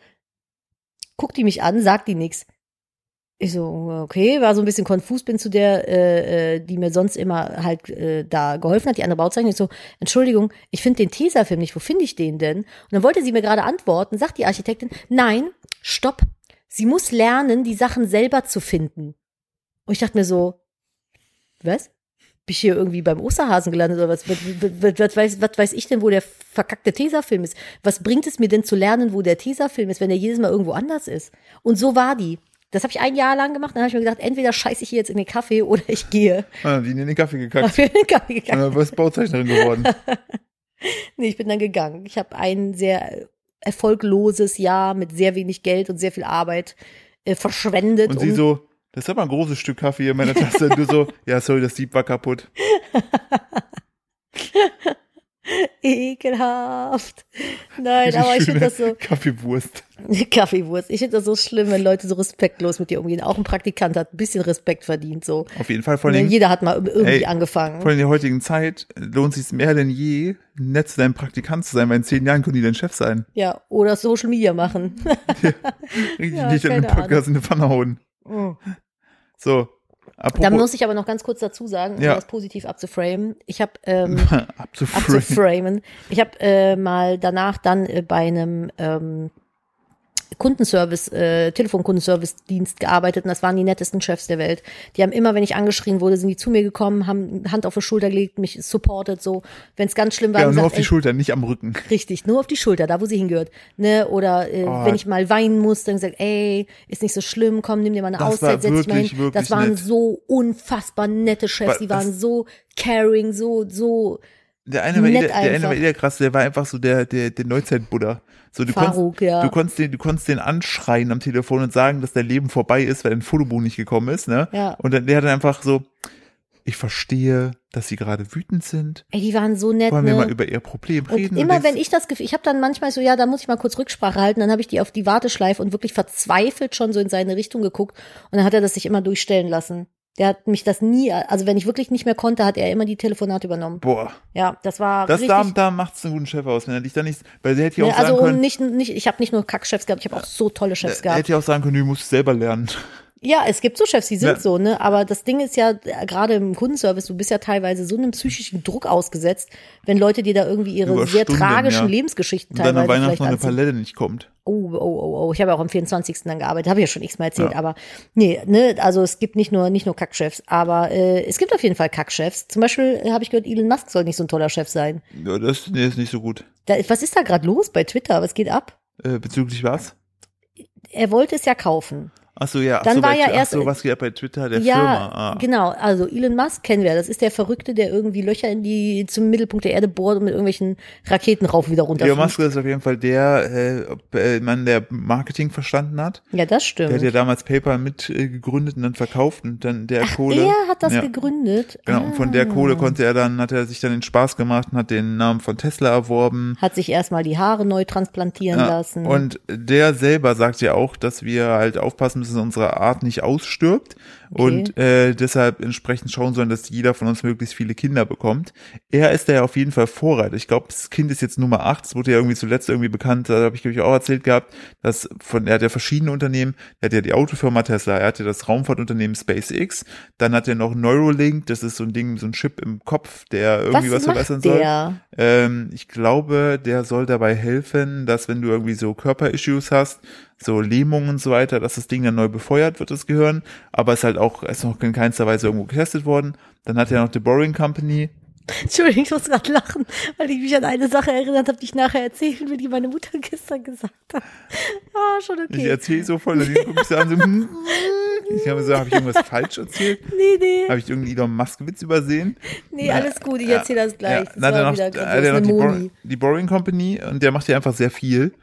Guckt die mich an, sagt die nix. Ich so, okay, war so ein bisschen konfus, bin zu der, äh, äh, die mir sonst immer halt äh, da geholfen hat, die andere Bauzeichnerin. Ich so, Entschuldigung, ich finde den Tesafilm nicht, wo finde ich den denn? Und dann wollte sie mir gerade antworten, sagt die Architektin, nein, stopp, sie muss lernen, die Sachen selber zu finden. Und ich dachte mir so, was? Bin ich hier irgendwie beim Osterhasen gelandet oder was? Was, was, was, weiß, was weiß ich denn, wo der verkackte Tesafilm ist? Was bringt es mir denn zu lernen, wo der Tesafilm ist, wenn der jedes Mal irgendwo anders ist? Und so war die. Das habe ich ein Jahr lang gemacht. Dann habe ich mir gedacht, entweder scheiße ich hier jetzt in den Kaffee oder ich gehe.
Ah, wie in den Kaffee gekackt.
In den Kaffee gegangen.
äh, was Bauzeichnerin geworden.
Nee, ich bin dann gegangen. Ich habe ein sehr erfolgloses Jahr mit sehr wenig Geld und sehr viel Arbeit äh, verschwendet.
Und sie
um-
so, das ist aber ein großes Stück Kaffee hier in meiner Tasse. Und du so, ja, sorry, das Sieb war kaputt.
Ekelhaft. Nein, aber ich finde das so.
Kaffeewurst.
Kaffeewurst. Ich finde das so schlimm, wenn Leute so respektlos mit dir umgehen. Auch ein Praktikant hat ein bisschen Respekt verdient, so.
Auf jeden Fall vor
Ne,
allem,
Jeder hat mal irgendwie
Ey,
angefangen.
vor allem in der heutigen Zeit lohnt es sich mehr denn je, nett zu deinem Praktikant zu sein, weil in zehn Jahren können die dein Chef sein.
Ja, oder Social Media machen.
Richtig
Ja,
nicht in den Podcast in die Pfanne hauen.
Mm.
So.
Da
Apropos,
muss ich aber noch ganz kurz dazu sagen, um
Ja.
das positiv abzuframen. Ich habe ähm,
abzuframen.
abzuframen. Ich habe äh, mal danach dann äh, bei einem ähm, Kundenservice, äh, Telefonkundenservice-Dienst gearbeitet und das waren die nettesten Chefs der Welt. Die haben immer, wenn ich angeschrien wurde, sind die zu mir gekommen, haben Hand auf die Schulter gelegt, mich supportet, so. Wenn es ganz schlimm war,
Ja, nur
gesagt,
auf die
ey,
Schulter, nicht am Rücken.
Richtig, nur auf die Schulter, da wo sie hingehört. Ne? Oder äh,
Oh.
wenn ich mal weinen muss, dann gesagt, ey, ist nicht so schlimm, komm, nimm dir mal eine
Das
Auszeit, setz dich mal hin. Das waren
nett.
so unfassbar nette Chefs, die waren so caring, so, so
Der eine war, eh, der, der eine war eh der krass, der war einfach so der, der, der Neuzeit-Buddha. So, du konntest,
ja.
du konntest den, du konntest den anschreien am Telefon und sagen, dass dein Leben vorbei ist, weil ein Fotobuch nicht gekommen ist, ne?
Ja.
Und dann, der hat dann einfach so, ich verstehe, dass sie gerade wütend sind.
Ey, die waren so nett,
Wollen wir
ne?
mal über ihr Problem
und
reden?
immer
Du
wenn ich das Gefühl, ich habe dann manchmal so, ja, da muss ich mal kurz Rücksprache halten, dann habe ich die auf die Warteschleife und wirklich verzweifelt schon so in seine Richtung geguckt und dann hat er das sich immer durchstellen lassen. Der hat mich das nie, also wenn ich wirklich nicht mehr konnte, hat er immer die Telefonate übernommen.
Boah,
Ja, das war
das
richtig.
da, da macht's einen guten Chef aus, wenn er dich da nicht, weil der hätte ja
Ne,
auch sagen
also
können,
nicht, nicht, ich habe nicht nur Kackchefs gehabt, ich habe auch so tolle Chefs
er
gehabt.
hätte ja auch sagen können, du musst selber lernen.
Ja, es gibt so Chefs, die sind
Ja.
so, ne? Aber das Ding ist ja, äh, gerade im Kundenservice, du bist ja teilweise so einem psychischen Druck ausgesetzt, wenn Leute dir da irgendwie ihre
Über
sehr
Stunden,
tragischen
ja.
Lebensgeschichten
Und dann
teilweise
an Weihnachten
vielleicht
noch eine. Palette nicht kommt.
Oh, oh, oh, oh. Ich habe ja auch am 24. dann gearbeitet, habe ich ja schon x-mal erzählt,
Ja.
aber nee, ne, also es gibt nicht nur, nicht nur Kackchefs, aber äh, es gibt auf jeden Fall Kackchefs. Zum Beispiel äh, habe ich gehört, Elon Musk soll nicht so ein toller Chef sein.
Ja, das nee, ist nicht so gut.
Da, was ist da gerade los bei Twitter? Was geht ab?
Äh, bezüglich was?
Er wollte es ja kaufen.
Ach so, ja. Ach
Dann
so,
war ja
ach
erst-
so, was geht bei Twitter der
ja,
Firma? Ah.
genau. Also Elon Musk kennen wir. Das ist der Verrückte, der irgendwie Löcher in die zum Mittelpunkt der Erde bohrt und mit irgendwelchen Raketen rauf wieder runter.
Elon Musk ist auf jeden Fall der äh, äh, Mann, der Marketing verstanden hat.
Ja, das
Der
stimmt.
hat ja damals PayPal mit äh, gegründet und dann verkauft und dann der Kohle.
er hat das
ja.
gegründet.
Genau, und von der
Ah.
Kohle konnte er dann, hat er sich dann den Spaß gemacht und hat den Namen von Tesla erworben.
Hat sich erstmal die Haare neu transplantieren
Ja,
lassen.
Und der selber sagt ja auch, dass wir halt aufpassen müssen, dass unsere Art nicht ausstirbt und äh, deshalb entsprechend schauen sollen, dass jeder von uns möglichst viele Kinder bekommt. Er ist da ja auf jeden Fall Vorreiter. Ich glaube, das Kind ist jetzt Nummer 8, das wurde ja irgendwie zuletzt irgendwie bekannt, da habe ich glaube ich auch erzählt gehabt, dass von er hat ja verschiedene Unternehmen, er hat ja die Autofirma Tesla, er hat ja das Raumfahrtunternehmen SpaceX, dann hat er noch Neuralink, das ist so ein Ding, so ein Chip im Kopf, der irgendwie was,
was
verbessern soll.
der?
Ähm, ich glaube, der soll dabei helfen, dass wenn du irgendwie so Körperissues hast, so Lähmungen und so weiter, dass das Ding dann neu befeuert wird, das Gehirn. Aber es ist halt auch, ist noch in keinster Weise irgendwo getestet worden. Dann hat er noch The Boring Company.
Entschuldigung, ich muss gerade lachen, weil ich mich an eine Sache erinnert habe, die ich nachher erzählen will, die meine Mutter gestern gesagt hat. Ah, schon
Ich
okay.
erzähle so voll, dann gucke ich so an, so, hm, ich habe so, habe ich irgendwas falsch erzählt?
Nee, nee,
Habe ich irgendeinen Elon Musk-Witz übersehen?
nee, alles gut, ich erzähle das gleich.
Ja, dann hat er noch, hat er noch die, Bor die Boring Company und der macht ja einfach sehr viel.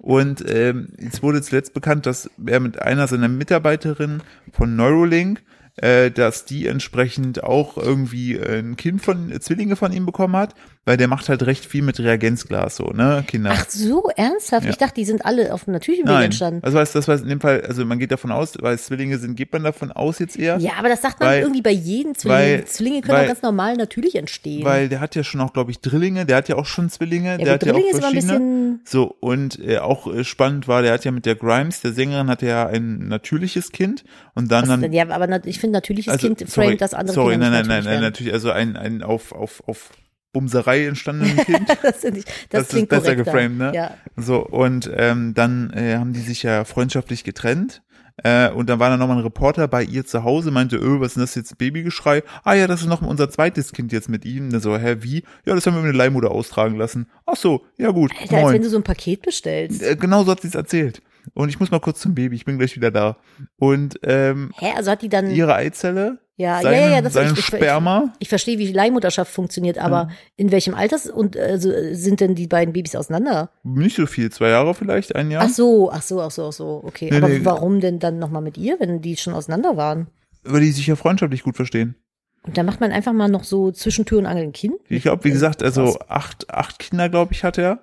Und ähm, jetzt wurde zuletzt bekannt, dass er mit einer seiner Mitarbeiterinnen von Neuralink, äh, dass die entsprechend auch irgendwie ein Kind von Zwillinge von ihm bekommen hat, weil der macht halt recht viel mit Reagenzglas so, ne, Kinder.
Ach so, ernsthaft?
Ja.
Ich dachte, die sind alle auf dem natürlichen Weg entstanden.
also weißt, das weiß in dem Fall, also man geht davon aus, weil es Zwillinge sind, geht man davon aus jetzt eher,
Ja, aber das sagt man
Weil-
irgendwie bei jedem Zwilling.
weil-
Zwillinge können
weil-
auch ganz normal natürlich entstehen.
weil der hat ja schon auch, glaube ich, Drillinge, der hat ja auch schon Zwillinge,
ja,
der hat ja auch
Drilling ist immer ein
verschiedene.
bisschen.
So, und äh, auch äh, spannend war, der hat ja mit der Grimes, der Sängerin, hat ja ein natürliches Kind und dann, dann
Ja, aber ich finde, natürliches
also,
Kind
sorry,
framed das andere
sorry,
Kinder
nein, nein, nein,
natürlich
nein, natürlich, also ein, ein auf, auf, auf Bumserei entstandenes Kind.
das, ich, das,
Das ist besser geframed, ne?
Ja.
So, und ähm, dann äh, haben die sich ja freundschaftlich getrennt. Äh, und dann war da nochmal ein Reporter bei ihr zu Hause, meinte, öh, was ist denn das jetzt, Babygeschrei? Ah ja, das ist noch unser zweites Kind jetzt mit ihm. Und so, hä, wie? Ja, das haben wir mit einer Leihmutter austragen lassen. Ach so, ja gut,
Alter, als
moin.
wenn du so ein Paket bestellst.
Äh, genau so hat sie es erzählt. Und ich muss mal kurz zum Baby, ich bin gleich wieder da. Und ähm,
Hä, also hat die dann.
ihre Eizelle,
ja,
sein,
ja, ja, ja, das
sein
ich,
Sperma,
Ich, ich verstehe, wie Leihmutterschaft funktioniert, aber in welchem Alter und also, sind denn die beiden Babys auseinander?
nicht so viel, zwei Jahre vielleicht, ein Jahr.
Ach so, ach so, ach so, ach so, okay.
Nee,
aber
nee.
warum denn dann nochmal mit ihr, wenn die schon auseinander waren?
Weil die sich ja freundschaftlich gut verstehen.
Und dann macht man einfach mal noch so zwischen Tür und Angel ein Kind?
Ich glaube, wie gesagt, also acht, acht Kinder, glaube ich, hat er.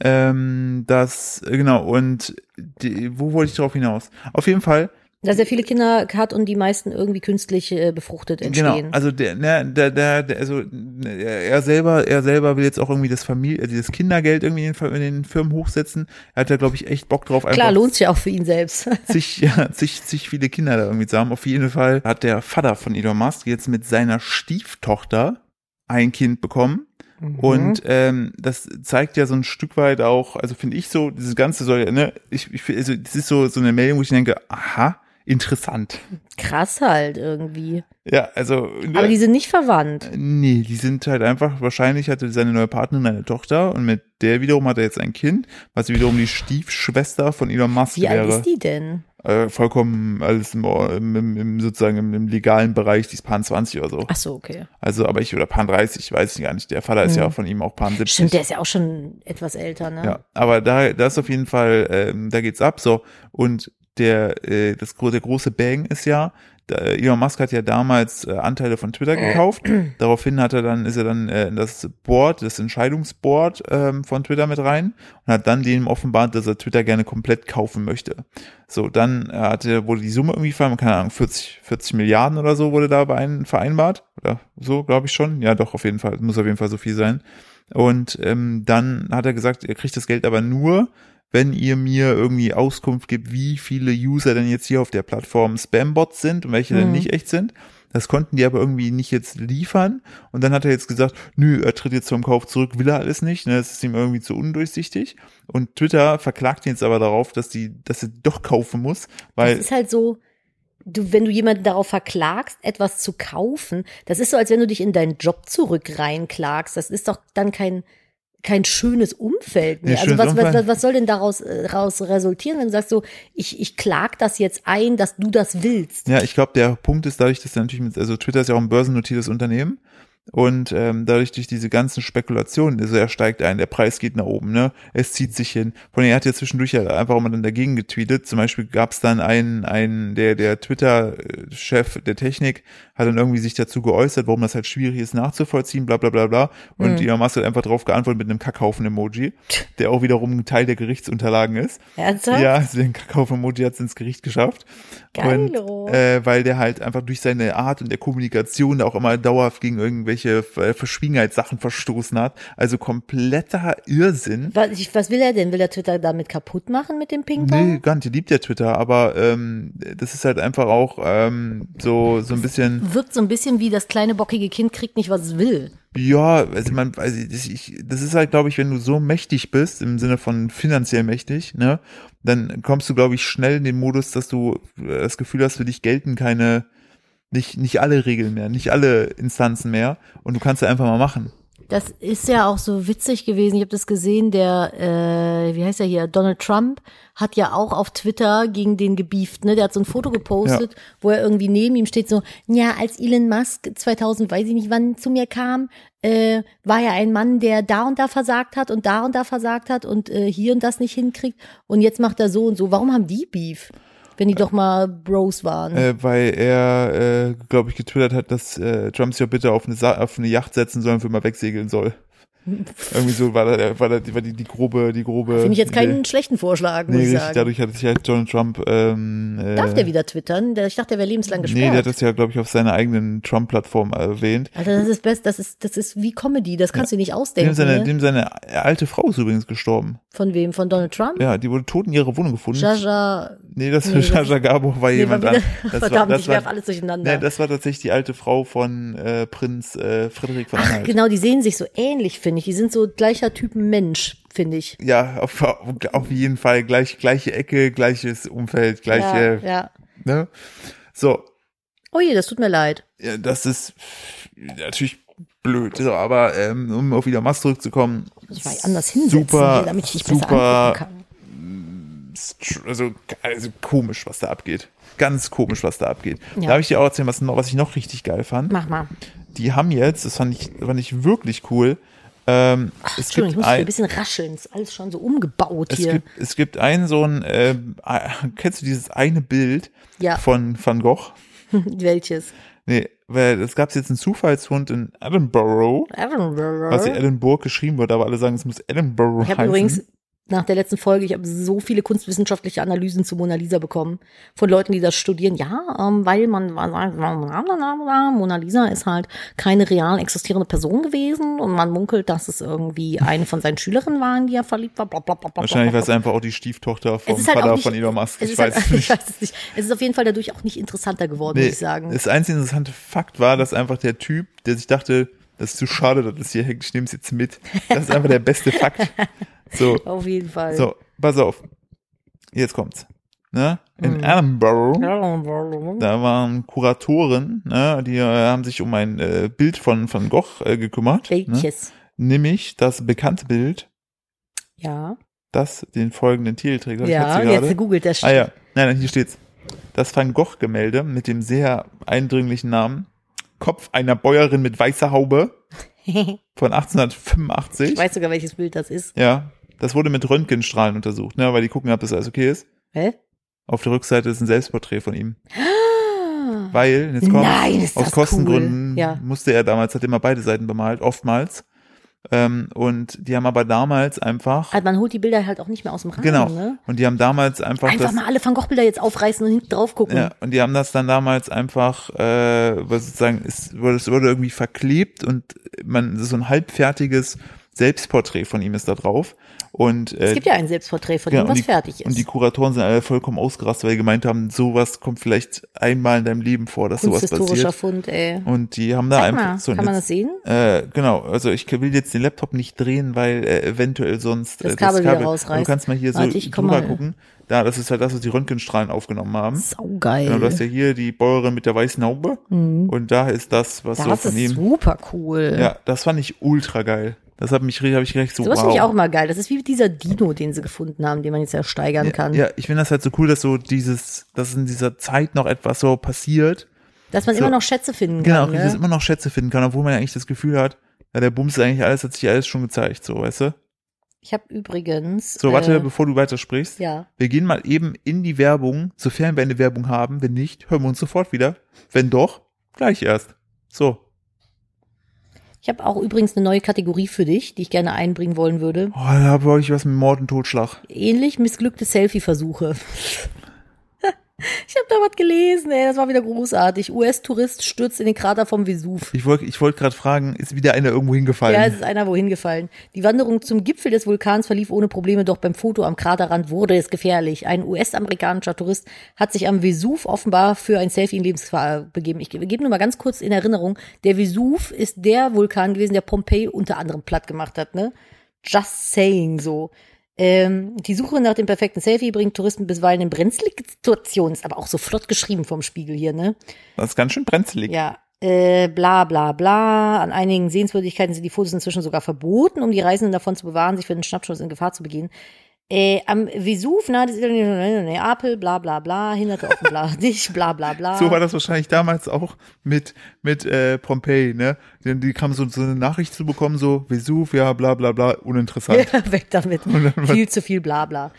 Ähm, das, äh, genau, und die, wo wollte ich drauf hinaus? Auf jeden Fall,
Dass er viele Kinder hat und die meisten irgendwie künstlich äh, befruchtet entstehen.
Genau, also der, ne, der, der, der, also er selber, er selber will jetzt auch irgendwie das Familie, äh, dieses Kindergeld irgendwie in den, in den Firmen hochsetzen. Er hat da, glaube ich, echt Bock drauf,
Klar, lohnt sich ja auch für ihn selbst.
zig, ja, zig, zig viele Kinder da irgendwie zu haben. Auf jeden Fall hat der Vater von Elon Musk jetzt mit seiner Stieftochter ein Kind bekommen.
Mhm.
Und ähm, das zeigt ja so ein Stück weit auch, also finde ich so, dieses Ganze soll ja, ne, ich, ich also das ist so, so eine Meldung, wo ich denke, aha, interessant.
Krass halt irgendwie.
Ja, also.
Aber die sind nicht verwandt.
Nee, die sind halt einfach, wahrscheinlich hatte seine neue Partnerin eine Tochter und mit der wiederum hat er jetzt ein Kind, was wiederum die Stiefschwester von Elon Musk
Wie
wäre.
alt ist die denn?
Äh, vollkommen alles im, im, im, sozusagen im, im legalen Bereich, die ist Pan 20 oder so.
Ach so, okay.
Also, aber ich, oder Pan 30, weiß ich gar nicht. Der Vater ist ja von ihm auch Pan 70.
Stimmt, der ist ja auch schon etwas älter, ne?
Ja, aber da, da ist auf jeden Fall, ähm, da geht's ab, so. Und der, äh, das, der große Bang ist ja, Elon Musk hat ja damals äh, Anteile von Twitter gekauft. Daraufhin hat er dann, ist er dann äh, in das Board, das Entscheidungsboard ähm, von Twitter mit rein und hat dann dem offenbart, dass er Twitter gerne komplett kaufen möchte. So, dann äh, hatte, wurde die Summe irgendwie vereinbart, keine Ahnung, 40, 40 Milliarden oder so wurde da vereinbart. Oder so, glaube ich schon. Ja, doch, auf jeden Fall. Muss auf jeden Fall so viel sein. Und ähm, dann hat er gesagt, er kriegt das Geld aber nur, wenn ihr mir irgendwie Auskunft gibt, wie viele User denn jetzt hier auf der Plattform Spambots sind und welche denn
Mhm.
nicht echt sind. Das konnten die aber irgendwie nicht jetzt liefern. Und dann hat er jetzt gesagt, nö, er tritt jetzt vom Kauf zurück, will er alles nicht. Ne? Das ist ihm irgendwie zu undurchsichtig. Und Twitter verklagt ihn jetzt aber darauf, dass die, dass er doch kaufen muss, weil
Das ist halt so, du, wenn du jemanden darauf verklagst, etwas zu kaufen, das ist so, als wenn du dich in deinen Job zurück reinklagst. Das ist doch dann kein, kein schönes Umfeld mehr.
Nee,
also was,
Umfeld.
was, was soll denn daraus, äh, daraus resultieren, wenn du sagst so, ich, ich klag das jetzt ein, dass du das willst?
Ja, ich glaube, der Punkt ist dadurch, dass natürlich mit, also Twitter ist ja auch ein börsennotiertes Unternehmen und ähm, dadurch durch diese ganzen Spekulationen, also er steigt ein, der Preis geht nach oben, ne, es zieht sich hin. Von er hat ja zwischendurch ja einfach immer dann dagegen getweetet. Zum Beispiel gab es dann einen, einen, der der Twitter-Chef der Technik hat dann irgendwie sich dazu geäußert, warum das halt schwierig ist nachzuvollziehen, bla bla bla bla. Und Elon Musk hat einfach drauf geantwortet mit einem Kackhaufen-Emoji, der auch wiederum ein Teil der Gerichtsunterlagen ist.
Ernsthaft?
Ja, also den Kackhaufen-Emoji hat es ins Gericht geschafft.
Geilo.
Und, äh, weil der halt einfach durch seine Art und der Kommunikation auch immer dauerhaft gegen irgendwelche äh, Verschwiegenheitssachen verstoßen hat. Also kompletter Irrsinn.
Was, was will er denn? Will er Twitter damit kaputt machen mit dem Ping-Pong?
Nee, gar nicht, der liebt ja Twitter, aber ähm, das ist halt einfach auch ähm, so, so ein bisschen,
Wirkt so ein bisschen wie das kleine bockige Kind kriegt nicht, was es will.
ja, also man, also das, ich, das ist halt, glaube ich, wenn du so mächtig bist, im Sinne von finanziell mächtig, ne, dann kommst du, glaube ich, schnell in den Modus, dass du äh, das Gefühl hast, für dich gelten keine, nicht, nicht alle Regeln mehr, nicht alle Instanzen mehr und du kannst ja einfach mal machen.
Das ist ja auch so witzig gewesen. Ich habe das gesehen, der, äh, wie heißt er hier, Donald Trump hat ja auch auf Twitter gegen den gebieft, ne? Der hat so ein Foto gepostet, wo er irgendwie neben ihm steht so, ja, als Elon Musk 2000, weiß ich nicht wann, zu mir kam, äh, war ja ein Mann, der da und da versagt hat und da und da versagt hat und äh, hier und das nicht hinkriegt und jetzt macht er so und so. Warum haben die Beef? Wenn die doch mal Bros waren.
Äh, weil er, äh, glaube ich, getwittert hat, dass äh, Trump sich auch bitte auf eine, auf eine Yacht setzen soll und für mal wegsegeln soll. Irgendwie so war da, war da war die, die grobe, die grobe.
Finde ich jetzt keinen
Idee.
schlechten Vorschlag, muss
Nee,
ich sagen.
dadurch hat sich halt Donald Trump, ähm, äh,
Darf der wieder twittern? Ich dachte, der wäre lebenslang gesperrt.
Nee, der hat das ja, glaube ich, auf seiner eigenen Trump-Plattform erwähnt.
Alter, das ist best, das ist, das ist wie Comedy, das kannst du dir nicht ausdenken.
Dem seine,
ne?
dem seine alte Frau ist übrigens gestorben.
Von wem? Von Donald Trump?
Ja, die wurde tot in ihrer Wohnung gefunden.
Jaja.
nee, das
Nee,
nee, Jaja Gabor war
Nee,
jemand
war
an.
wieder,
Das
verdammt,
war, das
ich werf
war,
alles durcheinander.
nee, das war tatsächlich die alte Frau von äh, Prinz äh, Friedrich von Anhalt.
genau, die sehen sich so ähnlich, finde ich. Die sind so gleicher Typen Mensch, finde ich.
Ja, auf, auf jeden Fall gleich, gleiche Ecke, gleiches Umfeld, gleiche,
ja, ja.
ne? So,
Oh je, das tut mir leid.
ja, das ist natürlich blöd, so, aber ähm, um auf wieder Mast zurückzukommen,
Ich mal anders hinsetzen,
super,
hier, damit ich dich besser
super,
angucken kann.
also, also komisch, was da abgeht. Ganz komisch, was da abgeht.
Ja.
Darf ich dir auch erzählen, was, was ich noch richtig geil fand?
Mach mal.
Die haben jetzt, das fand ich, fand ich wirklich cool, ähm, es
Entschuldigung, ich
gibt
muss ein
ein,
bisschen rascheln. Ist alles schon so umgebaut
es
hier.
gibt, es gibt ein so ein, ähm, äh, kennst du dieses eine Bild
Ja.
von Van Gogh?
Welches?
Nee, weil es gab jetzt einen Zufallshund in Edinburgh, was hier Edinburgh geschrieben wird, aber alle sagen, es muss Edinburgh
Ich habe
heißen.
übrigens nach der letzten Folge, ich habe so viele kunstwissenschaftliche Analysen zu Mona Lisa bekommen von Leuten, die das studieren. Ja, ähm, weil man sagt, Mona Lisa ist halt keine real existierende Person gewesen und man munkelt, dass es irgendwie eine von seinen Schülerinnen war, in die er verliebt war. Bla, bla, bla, bla,
Wahrscheinlich war es einfach auch die Stieftochter vom
halt
Vater
nicht-
von Elon Musk.
Es
Ich
ist
weiß
halt,
es nicht.
ich weiß es nicht. Es ist auf jeden Fall dadurch auch nicht interessanter geworden,
Nee,
muss ich sagen.
Das einzige interessante Fakt war, dass einfach der Typ, der sich dachte, das ist zu schade, dass es hier hängt, ich nehme es jetzt mit. Das ist einfach der beste Fakt. So,
Auf jeden Fall.
so, pass auf. Jetzt kommt's. Ne? In
Mhm.
Edinburgh, da waren Kuratoren, ne? die äh, haben sich um ein äh, Bild von Van Gogh äh, gekümmert. Ne?
Welches?
Nämlich das bekannte Bild,
Ja.
das den folgenden Titel trägt.
Ja, jetzt googelt das.
Ah ja, nein, nein, hier steht's. Das Van Gogh-Gemälde mit dem sehr eindringlichen Namen Kopf einer Bäuerin mit weißer Haube von 1885.
ich weiß sogar, welches Bild das ist.
Ja, das wurde mit Röntgenstrahlen untersucht, ne, weil die gucken, ob das alles okay ist.
Hä?
Auf der Rückseite ist ein Selbstporträt von ihm. Weil, jetzt kommt,
Nein, ist
aus
das
Kostengründen
cool. Ja.
musste er damals, hat immer beide Seiten bemalt, oftmals. Ähm, und die haben aber damals einfach,
Also man holt die Bilder halt auch nicht mehr aus dem Rahmen,
genau,
ne?
und die haben damals einfach,
Einfach
das,
mal alle Van Gogh-Bilder jetzt aufreißen und hinten drauf gucken.
Ja, und die haben das dann damals einfach, äh, was sozusagen, es wurde, es wurde irgendwie verklebt und man, so ein halbfertiges Selbstporträt von ihm ist da drauf. Und, äh,
Es gibt ja ein Selbstporträt von
genau,
ihm, was
die,
fertig ist.
Und die Kuratoren sind alle vollkommen ausgerastet, weil die gemeint haben, sowas kommt vielleicht einmal in deinem Leben vor, dass sowas passiert.
Fund, ey.
Und die haben da
Zeig
einfach
mal,
so
kann man das sehen?
äh, genau, also ich will jetzt den Laptop nicht drehen, weil äh, eventuell sonst
Das
äh,
Kabel wieder rausreißt.
Du kannst mal hier
Warte,
so drüber
mal.
gucken. Da, das ist halt das, was die Röntgenstrahlen aufgenommen haben.
Saugeil.
Genau, du hast ja hier die Bäuerin mit der weißen Haube und da ist das, was so
Mhm. das
von
ist
ihm.
super cool.
Ja, das fand ich ultra geil. Das hat mich, habe ich recht so,
Sowas
wow.
finde ich auch immer geil. Das ist wie dieser Dino, den sie gefunden haben, den man jetzt ja steigern kann.
ja, ich finde das halt so cool, dass so dieses, dass in dieser Zeit noch etwas so passiert.
Dass man
So.
immer noch Schätze finden
Genau,
kann.
dass
Ne?
immer noch Schätze finden kann, obwohl man ja eigentlich das Gefühl hat, ja, der Bums ist eigentlich alles, hat sich alles schon gezeigt, so, weißt du?
Ich habe übrigens.
So, warte,
Äh,
bevor du weitersprichst.
ja.
Wir gehen mal eben in die Werbung, sofern wir eine Werbung haben. Wenn nicht, hören wir uns sofort wieder. Wenn doch, gleich erst. So.
Ich habe auch übrigens eine neue Kategorie für dich, die ich gerne einbringen wollen würde.
Oh, da habe ich was mit Mord und Totschlag.
Ähnlich missglückte Selfie-Versuche. ich habe da was gelesen, ey, das war wieder großartig. US-Tourist stürzt in den Krater vom Vesuv.
Ich wollte ich wollte gerade fragen, ist wieder einer irgendwo hingefallen?
Ja, es ist einer wohin gefallen. Die Wanderung zum Gipfel des Vulkans verlief ohne Probleme, doch beim Foto am Kraterrand wurde es gefährlich. Ein US-amerikanischer Tourist hat sich am Vesuv offenbar für ein Selfie in Lebensgefahr begeben. Ich gebe nur mal ganz kurz in Erinnerung, der Vesuv ist der Vulkan gewesen, der Pompeii unter anderem platt gemacht hat, ne? Just saying so. Ähm, die Suche nach dem perfekten Selfie bringt Touristen bisweilen in brenzlige Situationen. Ist aber auch so flott geschrieben vom Spiegel hier, ne?
das ist ganz schön brenzlig.
Ja, äh, bla bla bla. An einigen Sehenswürdigkeiten sind die Fotos inzwischen sogar verboten, um die Reisenden davon zu bewahren, sich für den Schnappschuss in Gefahr zu begehen. Äh, am Vesuv, nahe des italienischen Neapel, bla bla bla, hinderte offenbar dich, bla bla bla.
So war das wahrscheinlich damals auch mit, mit äh, Pompeii, ne? Die, die kamen so, so eine Nachricht zu bekommen, so Vesuv, ja, bla bla bla, uninteressant.
Ja, weg damit. Viel zu viel Blabla.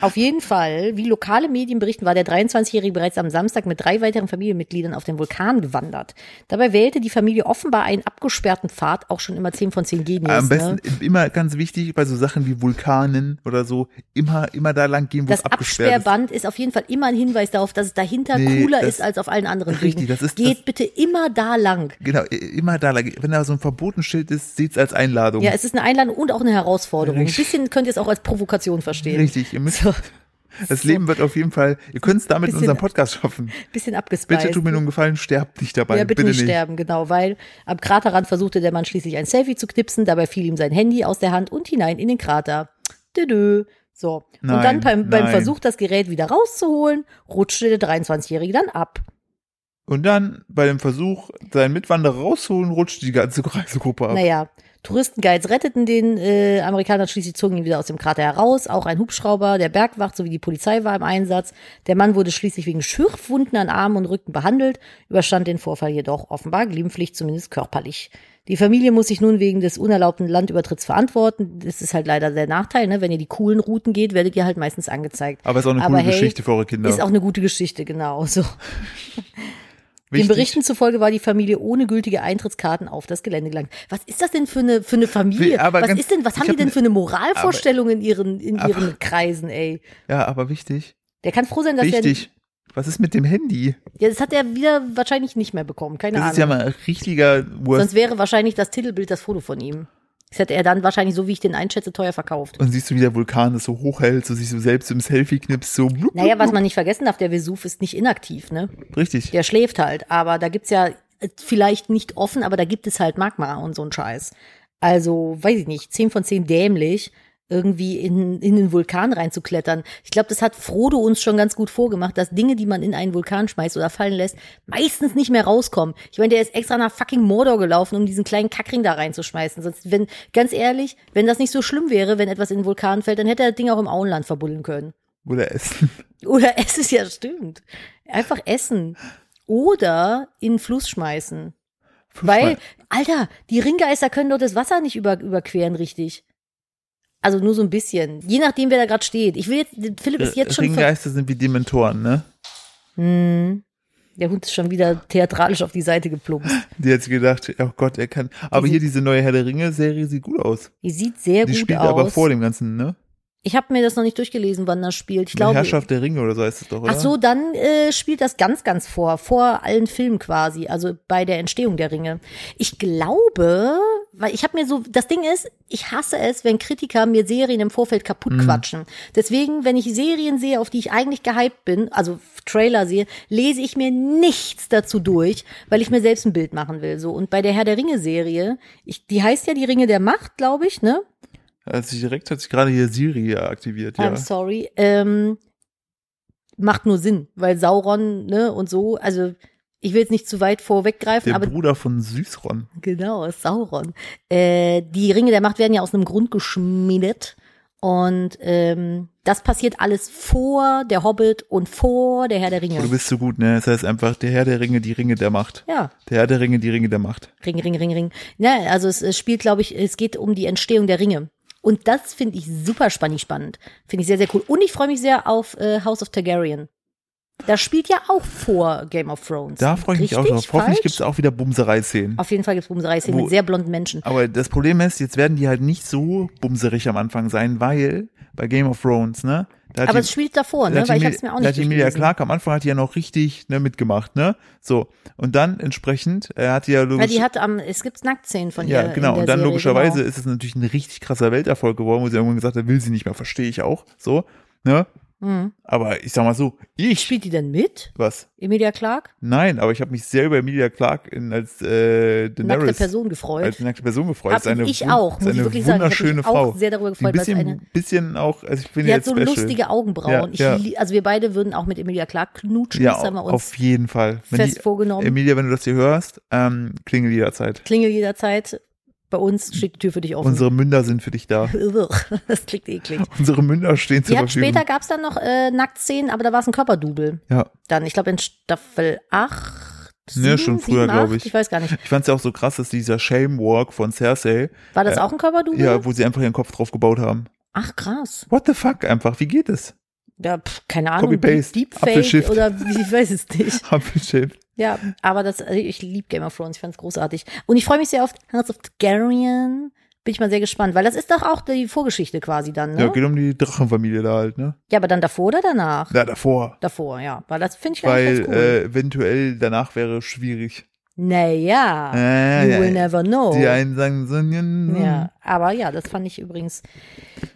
Auf jeden Fall, wie lokale Medien berichten, war der 23-Jährige bereits am Samstag mit drei weiteren Familienmitgliedern auf den Vulkan gewandert. Dabei wählte die Familie offenbar einen abgesperrten Pfad, auch schon immer 10 von 10 Genius.
Am besten
ne?
immer ganz wichtig bei so Sachen wie Vulkanen oder so, immer, immer da lang gehen, wo
Das
es abgesperrt ist.
Absperrband ist auf jeden Fall immer ein Hinweis darauf, dass es dahinter
Nee,
cooler
das-
ist als auf allen anderen
Richtig,
Wegen.
das ist-
Geht
das-
bitte immer da lang.
Genau, immer da lang. Wenn da so ein Verbotenschild ist, seht's als Einladung.
Ja, es ist eine Einladung und auch eine Herausforderung. Ein
Richtig.
bisschen könnt ihr es auch als Provokation verstehen.
Richtig, ihr müsst,
So,
das Leben wird auf jeden Fall, ihr könnt es damit in
Bisschen-
unserem Podcast schaffen.
bisschen abgespeist.
Bitte tut mir einen Gefallen, sterbt nicht dabei.
Ja, bitte, nicht sterben, genau, weil am Kraterrand versuchte der Mann schließlich ein Selfie zu knipsen, dabei fiel ihm sein Handy aus der Hand und hinein in den Krater. Dödö. So.
Nein,
und dann beim, beim
nein.
Versuch, das Gerät wieder rauszuholen, rutschte der 23-Jährige dann ab.
Und dann bei dem Versuch, seinen Mitwanderer rauszuholen, rutscht die ganze Reisegruppe ab.
Naja, Touristenguides retteten den äh, Amerikaner schließlich, zogen ihn wieder aus dem Krater heraus. Auch ein Hubschrauber der Bergwacht sowie die Polizei war im Einsatz. Der Mann wurde schließlich wegen Schürfwunden an Armen und Rücken behandelt, überstand den Vorfall jedoch offenbar glimpflich, zumindest körperlich. Die Familie muss sich nun wegen des unerlaubten Landübertritts verantworten. Das ist halt leider der Nachteil, ne? Wenn ihr die coolen Routen geht, werdet ihr halt meistens angezeigt.
Aber ist auch eine
Aber
coole
hey,
Geschichte für eure Kinder.
Ist auch eine gute Geschichte, genau. So. Den Berichten zufolge war die Familie ohne gültige Eintrittskarten auf das Gelände gelangt. Was ist das denn für eine, für eine Familie?
Aber
was
ganz-
ist denn, was haben
hab
die denn
ne-
für eine Moralvorstellung in ihren, in
Aber-
ihren Kreisen, ey?
Ja, aber wichtig.
Der kann froh sein, dass
Wichtig. Was ist mit dem Handy?
ja, das hat er wieder wahrscheinlich nicht mehr bekommen, keine
Das
Ahnung.
ist ja mal ein richtiger Worst.
Sonst wäre wahrscheinlich das Titelbild das Foto von ihm. Das hätte er dann wahrscheinlich, so wie ich den einschätze, teuer verkauft.
Und siehst du, wie der Vulkan das so hochhält, so sich so selbst im Selfie knipst, so blub,
Naja, was man nicht vergessen darf, der Vesuv ist nicht inaktiv, ne?
Richtig.
Der schläft halt, aber da gibt's ja äh, vielleicht nicht offen, aber da gibt es halt Magma und so ein Scheiß. Also, weiß ich nicht, 10 von 10 dämlich, irgendwie in, in den Vulkan reinzuklettern. Ich glaube, das hat Frodo uns schon ganz gut vorgemacht, dass Dinge, die man in einen Vulkan schmeißt oder fallen lässt, meistens nicht mehr rauskommen. Ich meine, der ist extra nach fucking Mordor gelaufen, um diesen kleinen Kackring da reinzuschmeißen. Sonst, wenn, ganz ehrlich, wenn das nicht so schlimm wäre, wenn etwas in den Vulkan fällt, dann hätte er das Ding auch im Auenland verbuddeln können.
Oder essen.
Oder es ist ja stimmt. Einfach essen. Oder in den Fluss schmeißen. Weil, Alter, die Ringgeister können doch das Wasser nicht über, überqueren, richtig. Also nur so ein bisschen. Je nachdem, wer da gerade steht. Ich will jetzt, Philipp ist jetzt schon.
Ringgeister sind wie Dementoren, ne?
Hm. Der Hund ist schon wieder theatralisch auf die Seite geplumpst.
Die hat sich gedacht, oh Gott, er kann. Aber
Die
hier diese neue Herr der Ringe-Serie sieht gut aus.
Die sieht sehr
Die
gut
spielt
aus.
aber vor dem Ganzen, ne?
Ich habe mir das noch nicht durchgelesen, wann das spielt. Ich glaube.
Herrschaft der Ringe oder so heißt es doch, oder?
Ach so, dann äh, spielt das ganz, ganz vor, vor allen Filmen quasi, also bei der Entstehung der Ringe. Ich glaube, weil ich habe mir so, das Ding ist, ich hasse es, wenn Kritiker mir Serien im Vorfeld kaputt
Mhm.
quatschen. Deswegen, wenn ich Serien sehe, auf die ich eigentlich gehypt bin, also Trailer sehe, lese ich mir nichts dazu durch, weil ich mir selbst ein Bild machen will. So und bei der Herr der Ringe Serie, ich, die heißt ja die Ringe der Macht, glaube ich, ne?
Also direkt hat sich gerade hier Siri aktiviert, ja.
I'm sorry. Ähm, macht nur Sinn, weil Sauron, ne, und so, also ich will jetzt nicht zu weit vorweggreifen,
Der
aber
Bruder von Süßron.
genau, Sauron. Äh, die Ringe der Macht werden ja aus einem Grund geschmiedet. Und ähm, das passiert alles vor der Hobbit und vor der Herr der
Oh, du
Ringe.
bist so gut, ne? Das heißt einfach, der Herr der Ringe, die Ringe der Macht.
Ja,
Der Herr der Ringe, die Ringe der Macht.
Ring, Ring, Ring, Ring. Ja, also es, es spielt, glaube ich, es geht um die Entstehung der Ringe. Und das finde ich super spannend, spannend. Finde ich sehr, sehr cool. Und ich freue mich sehr auf äh, House of Targaryen. Das spielt ja auch vor Game of Thrones.
Da freue ich mich auch drauf. Hoffentlich gibt es auch wieder Bumserei-Szenen.
Auf jeden Fall gibt es Bumserei-Szenen mit sehr blonden Menschen.
Aber das Problem ist, jetzt werden die halt nicht so bumserig am Anfang sein, weil bei Game of Thrones, ne? Da hat
Aber es spielt davor,
da
ne?
hat
Weil ich es mir auch
da
nicht
hat die Emilia. Clark am Anfang hat die ja noch richtig ne, mitgemacht, ne? So. Und dann entsprechend, er hat die ja
Ja,
logisch,
die hat am, es gibt Nacktszenen von ihr.
ja, genau. Und dann
Serie,
logischerweise
Genau.
ist es natürlich ein richtig krasser Welterfolg geworden, wo sie irgendwann gesagt hat, will sie nicht mehr, verstehe ich auch. So, ne?
Mhm.
Aber ich sag mal so, ich,
Spielt die denn mit?
was?
Emilia Clark?
Nein, aber ich habe mich sehr über Emilia Clark in, als äh,
Nackte
Daenerys
Person gefreut.
als nackte Person gefreut.
Hab
ist eine,
ich auch, muss ich wirklich sagen. Ich hab
wunderschöne
mich
Frau.
auch sehr darüber
ein
gefreut, weil es
bisschen,
eine-
bisschen auch, also ich finde
Die hat so
special.
lustige Augenbrauen.
Ja,
ich,
ja.
Also wir beide würden auch mit Emilia Clark knutschen.
Ja,
das haben wir uns
auf jeden Fall. Wenn
fest
die,
vorgenommen.
Emilia, wenn du das hier hörst, ähm, klingel jederzeit.
Klingel jederzeit. Bei uns steht die Tür für dich offen.
Unsere Münder sind für dich da.
das klingt eklig.
Unsere Münder stehen zur
hat
Verfügung.
später gab's dann noch äh, Nacktszenen, aber da war es ein Körperdouble.
ja,
Dann, ich glaube in Staffel 8.
Ne, schon früher, glaub ich.
Ich weiß gar nicht.
ich fand's ja auch so krass, dass dieser Shame Walk von Cersei,
War das
Äh,
auch ein Körperdouble?
ja, wo sie einfach ihren Kopf drauf gebaut haben.
Ach krass.
What the fuck einfach? Wie geht es?
Ja, pff, keine Ahnung. Deepfake
Apfelschiff.
oder wie- ich weiß es nicht.
Apfelschild.
Ja, aber das, also ich liebe Game of Thrones, ich fand's großartig. Und ich freue mich sehr auf House of Targaryen. Bin ich mal sehr gespannt, weil das ist doch auch die Vorgeschichte quasi dann, ne?
Ja, geht um die Drachenfamilie da halt, ne?
Ja, aber dann davor oder danach?
Ja, davor.
Davor, ja. Weil das finde ich
Weil
eigentlich ganz cool.
äh, eventuell danach wäre schwierig.
Naja,
Äh,
you
ja,
will never know.
Die einen sagen so, ja,
Ja, aber ja, das fand ich übrigens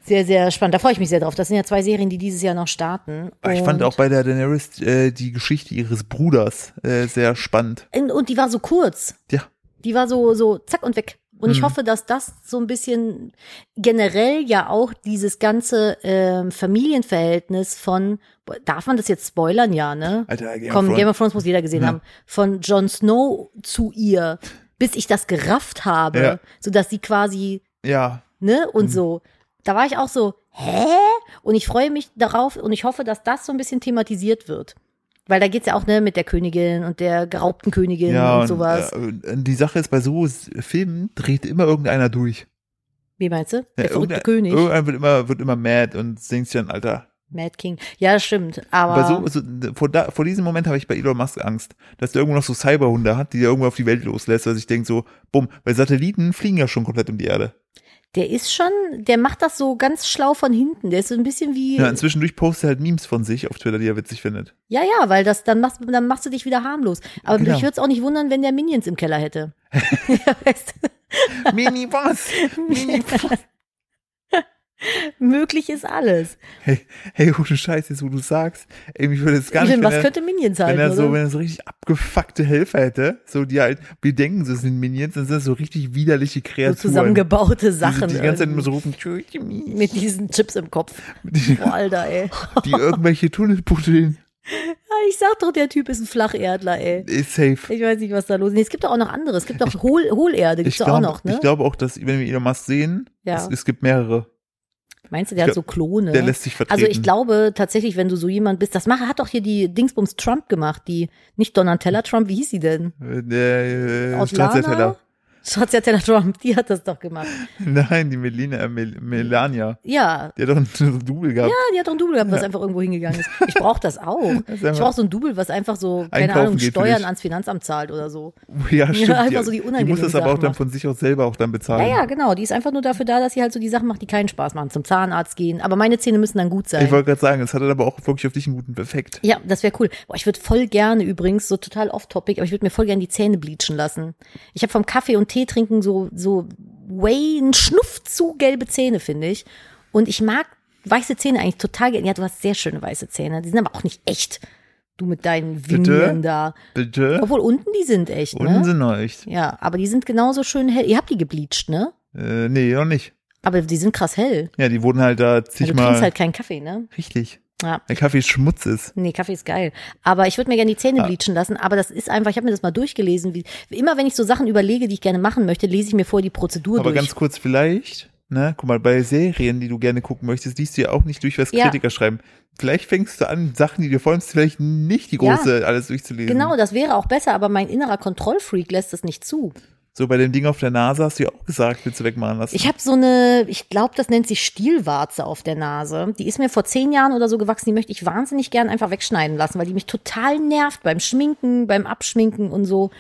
sehr, sehr spannend. Da freue ich mich sehr drauf. Das sind ja zwei Serien, die dieses Jahr noch starten.
Aber Ich fand auch bei der Daenerys äh, die Geschichte ihres Bruders äh, sehr spannend.
Und, und die war so kurz.
Ja.
Die war so, so zack und weg. Und ich
Mhm.
hoffe, dass das so ein bisschen generell ja auch dieses ganze ähm, Familienverhältnis von, darf man das jetzt spoilern, ja, ne?
Alter, Game
Komm,
of Thrones.
Game of Thrones muss jeder gesehen
Ja.
haben. Von Jon Snow zu ihr, bis ich das gerafft habe,
Ja.
sodass sie quasi
Ja,
ne? Und
Mhm.
so. Da war ich auch so, hä? Und ich freue mich darauf und ich hoffe, dass das so ein bisschen thematisiert wird. Weil da geht's ja auch, ne, mit der Königin und der geraubten Königin
ja,
und
und,
sowas.
Äh, die Sache ist, bei so Filmen dreht immer irgendeiner durch.
Wie meinst du? Der
Ja,
verrückte
irgendein-
König.
Irgendeiner wird immer, wird immer mad und denkt sich dann, Alter,
Mad King. Ja, stimmt. Aber,
Aber so, so vor, da, vor diesem Moment habe ich bei Elon Musk Angst, dass der irgendwo noch so Cyberhunde hat, die er irgendwo auf die Welt loslässt, weil ich denke so, bumm, weil Satelliten fliegen ja schon komplett um die Erde.
Der ist schon, der macht das so ganz schlau von hinten. Der ist so ein bisschen wie.
Ja, inzwischen postet er halt Memes von sich auf Twitter, die er witzig findet.
Ja, ja, weil das, dann machst, dann machst du dich wieder harmlos. Aber
Genau.
mich würde es auch nicht wundern, wenn der Minions im Keller hätte. ja, weißt du,
Mini was? Mini was?
Möglich ist alles.
Hey, hey, ohne Scheiß, jetzt wo du sagst, ey, mich würde es gar nicht, wenn
was
er,
könnte Minions halten,
wenn er so,
oder?
wenn er so richtig abgefuckte Helfer hätte, so die halt, wir denken, das sind Minions, dann sind das so richtig widerliche
so
Kreaturen.
zusammengebaute
die,
Sachen.
die, die ganze Zeit immer so rufen,
mit diesen Chips im Kopf.
die,
Boah, Alter, ey.
die irgendwelche Tunnel buddeln.
Ja, ich sag doch, der Typ ist ein Flacherdler, ey.
Ist safe.
Ich weiß nicht, was da los ist. Nee, Es gibt doch auch noch andere. Es gibt doch Hohl, Hohlerde,
Ich
gibt's doch auch
glaube
noch, ne?
ich glaube auch, dass, wenn wir Elon Musk sehen,
Ja.
es, es gibt mehrere.
Meinst du, der hat
ich
so Klone?
Der lässt sich vertreten.
also ich glaube tatsächlich, wenn du so jemand bist, das macht, hat doch hier die Dingsbums Trump gemacht, die, nicht Donatella Trump, wie hieß sie denn?
Äh, äh, Stracciatella.
Lana? Stracciatella Trump, die hat das doch gemacht.
Nein, die Melina, äh, Mel Melania.
Ja.
Die hat doch einen Double gehabt.
Ja, die hat doch ein Double gehabt, was einfach irgendwo hingegangen ist. Ich brauche das auch.
ist
Ich brauche so ein Double, was einfach so, keine
Einkaufen
Ahnung, Steuern ans Finanzamt zahlt oder so.
Ja, stimmt.
einfach so die
die muss das aber auch
Sachen
dann
macht.
von sich aus selber auch dann bezahlen.
Ja, ja, genau. Die ist einfach nur dafür da, dass sie halt so die Sachen macht, die keinen Spaß machen. Zum Zahnarzt gehen. Aber meine Zähne müssen dann gut sein.
Ich wollte gerade sagen, es hat dann aber auch wirklich auf dich einen guten Effekt.
Ja, das wäre cool. Boah, ich würde voll gerne übrigens, so total off-topic, aber ich würde mir voll gerne die Zähne bleachen lassen. Ich habe vom Kaffee und Tee trinken so, so way, einen Schnuff zu gelbe Zähne, finde ich. Und ich mag weiße Zähne eigentlich total gerne. Ja, du hast sehr schöne weiße Zähne. Die sind aber auch nicht echt. Du mit deinen? Vinieren da.
Bitte?
Obwohl unten die sind echt,
Unten
ne?
sind noch echt.
Ja, aber die sind genauso schön hell. Ihr habt die gebleached, ne?
Äh, nee, noch nicht.
Aber die sind krass hell.
Ja, die wurden halt da
Also du
zigmal.
trinkst halt keinen Kaffee, ne?
richtig.
Ja.
Der Kaffee Schmutz ist.
Nee, Kaffee ist geil. Aber ich würde mir gerne die Zähne
Ah.
bleachen lassen. Aber das ist einfach, ich habe mir das mal durchgelesen. Wie, immer wenn ich so Sachen überlege, die ich gerne machen möchte, lese ich mir vorher die Prozedur
Aber
durch.
ganz kurz vielleicht, ne, guck mal, bei Serien, die du gerne gucken möchtest, liest du ja auch nicht durch, was
Ja.
Kritiker schreiben. Vielleicht fängst du an, Sachen, die dir freust, vielleicht nicht die
Ja.
große alles durchzulesen.
Genau, das wäre auch besser, aber mein innerer Kontrollfreak lässt das nicht zu.
So bei dem Ding auf der Nase hast du ja auch gesagt, willst du wegmachen lassen.
Ich habe so eine, ich glaube, das nennt sich Stielwarze auf der Nase. Die ist mir vor zehn Jahren oder so gewachsen. Die möchte ich wahnsinnig gern einfach wegschneiden lassen, weil die mich total nervt beim Schminken, beim Abschminken und so.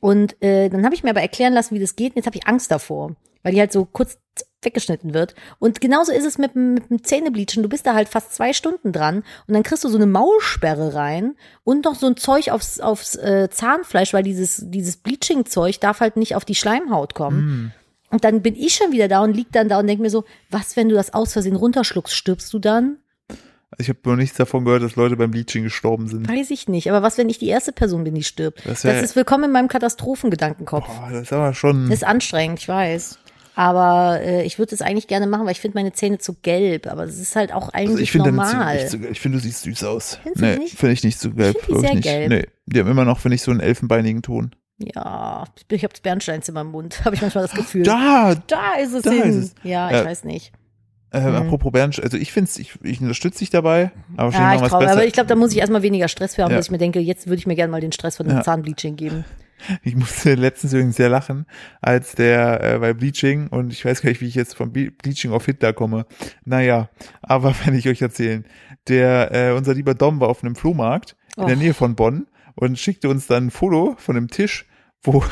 Und äh, dann habe ich mir aber erklären lassen, wie das geht. Und jetzt habe ich Angst davor, weil die halt so kurz weggeschnitten wird. Und genauso ist es mit, dem- mit dem Zähnebleachen. Du bist da halt fast zwei Stunden dran und dann kriegst du so eine Maulsperre rein und noch so ein Zeug aufs, aufs äh, Zahnfleisch, weil dieses, dieses Bleaching-Zeug darf halt nicht auf die Schleimhaut kommen. Und dann bin ich schon wieder da und lieg dann da und denk mir so, was, wenn du das aus Versehen runterschluckst, stirbst du dann?
Ich habe noch nichts davon gehört, dass Leute beim Bleaching gestorben sind.
Weiß ich nicht. Aber was, wenn ich die erste Person bin, die stirbt?
Das
Das,
wär-
ist willkommen in meinem Katastrophengedankenkopf.
Boah, das ist aber schon.
Das ist anstrengend, ich weiß. Aber äh, ich würde es eigentlich gerne machen, weil ich finde meine Zähne zu gelb. Aber es ist halt auch
Also
eigentlich
ich finde deine
normal.
Nicht gelb. ich finde, du siehst süß aus.
Findest
nee, finde ich nicht so gelb.
find die sehr
nicht.
gelb.
Nee, die haben immer noch, finde ich, so einen elfenbeinigen Ton.
ja, ich habe das Bernsteinzimmer im Mund, habe ich manchmal das Gefühl.
Da,
Da ist es
Da
hin.
ist es.
Ja, ich
Ja.
weiß nicht.
äh, apropos Bernd, also ich finde ich, ich unterstütze dich dabei, aber
Ja, ich
besser.
aber ich glaube, da muss ich erstmal weniger Stress für haben,
Ja.
dass ich mir denke, jetzt würde ich mir gerne mal den Stress von dem
Ja.
Zahnbleaching geben.
Ich musste letztens übrigens sehr lachen, als der äh, bei Bleaching, und ich weiß gar nicht, wie ich jetzt vom Ble- Bleaching auf Hitler komme. Naja, aber wenn ich euch erzählen. Der, äh, unser lieber Dom war auf einem Flohmarkt in der
Och.
Nähe von Bonn und schickte uns dann ein Foto von einem Tisch, wo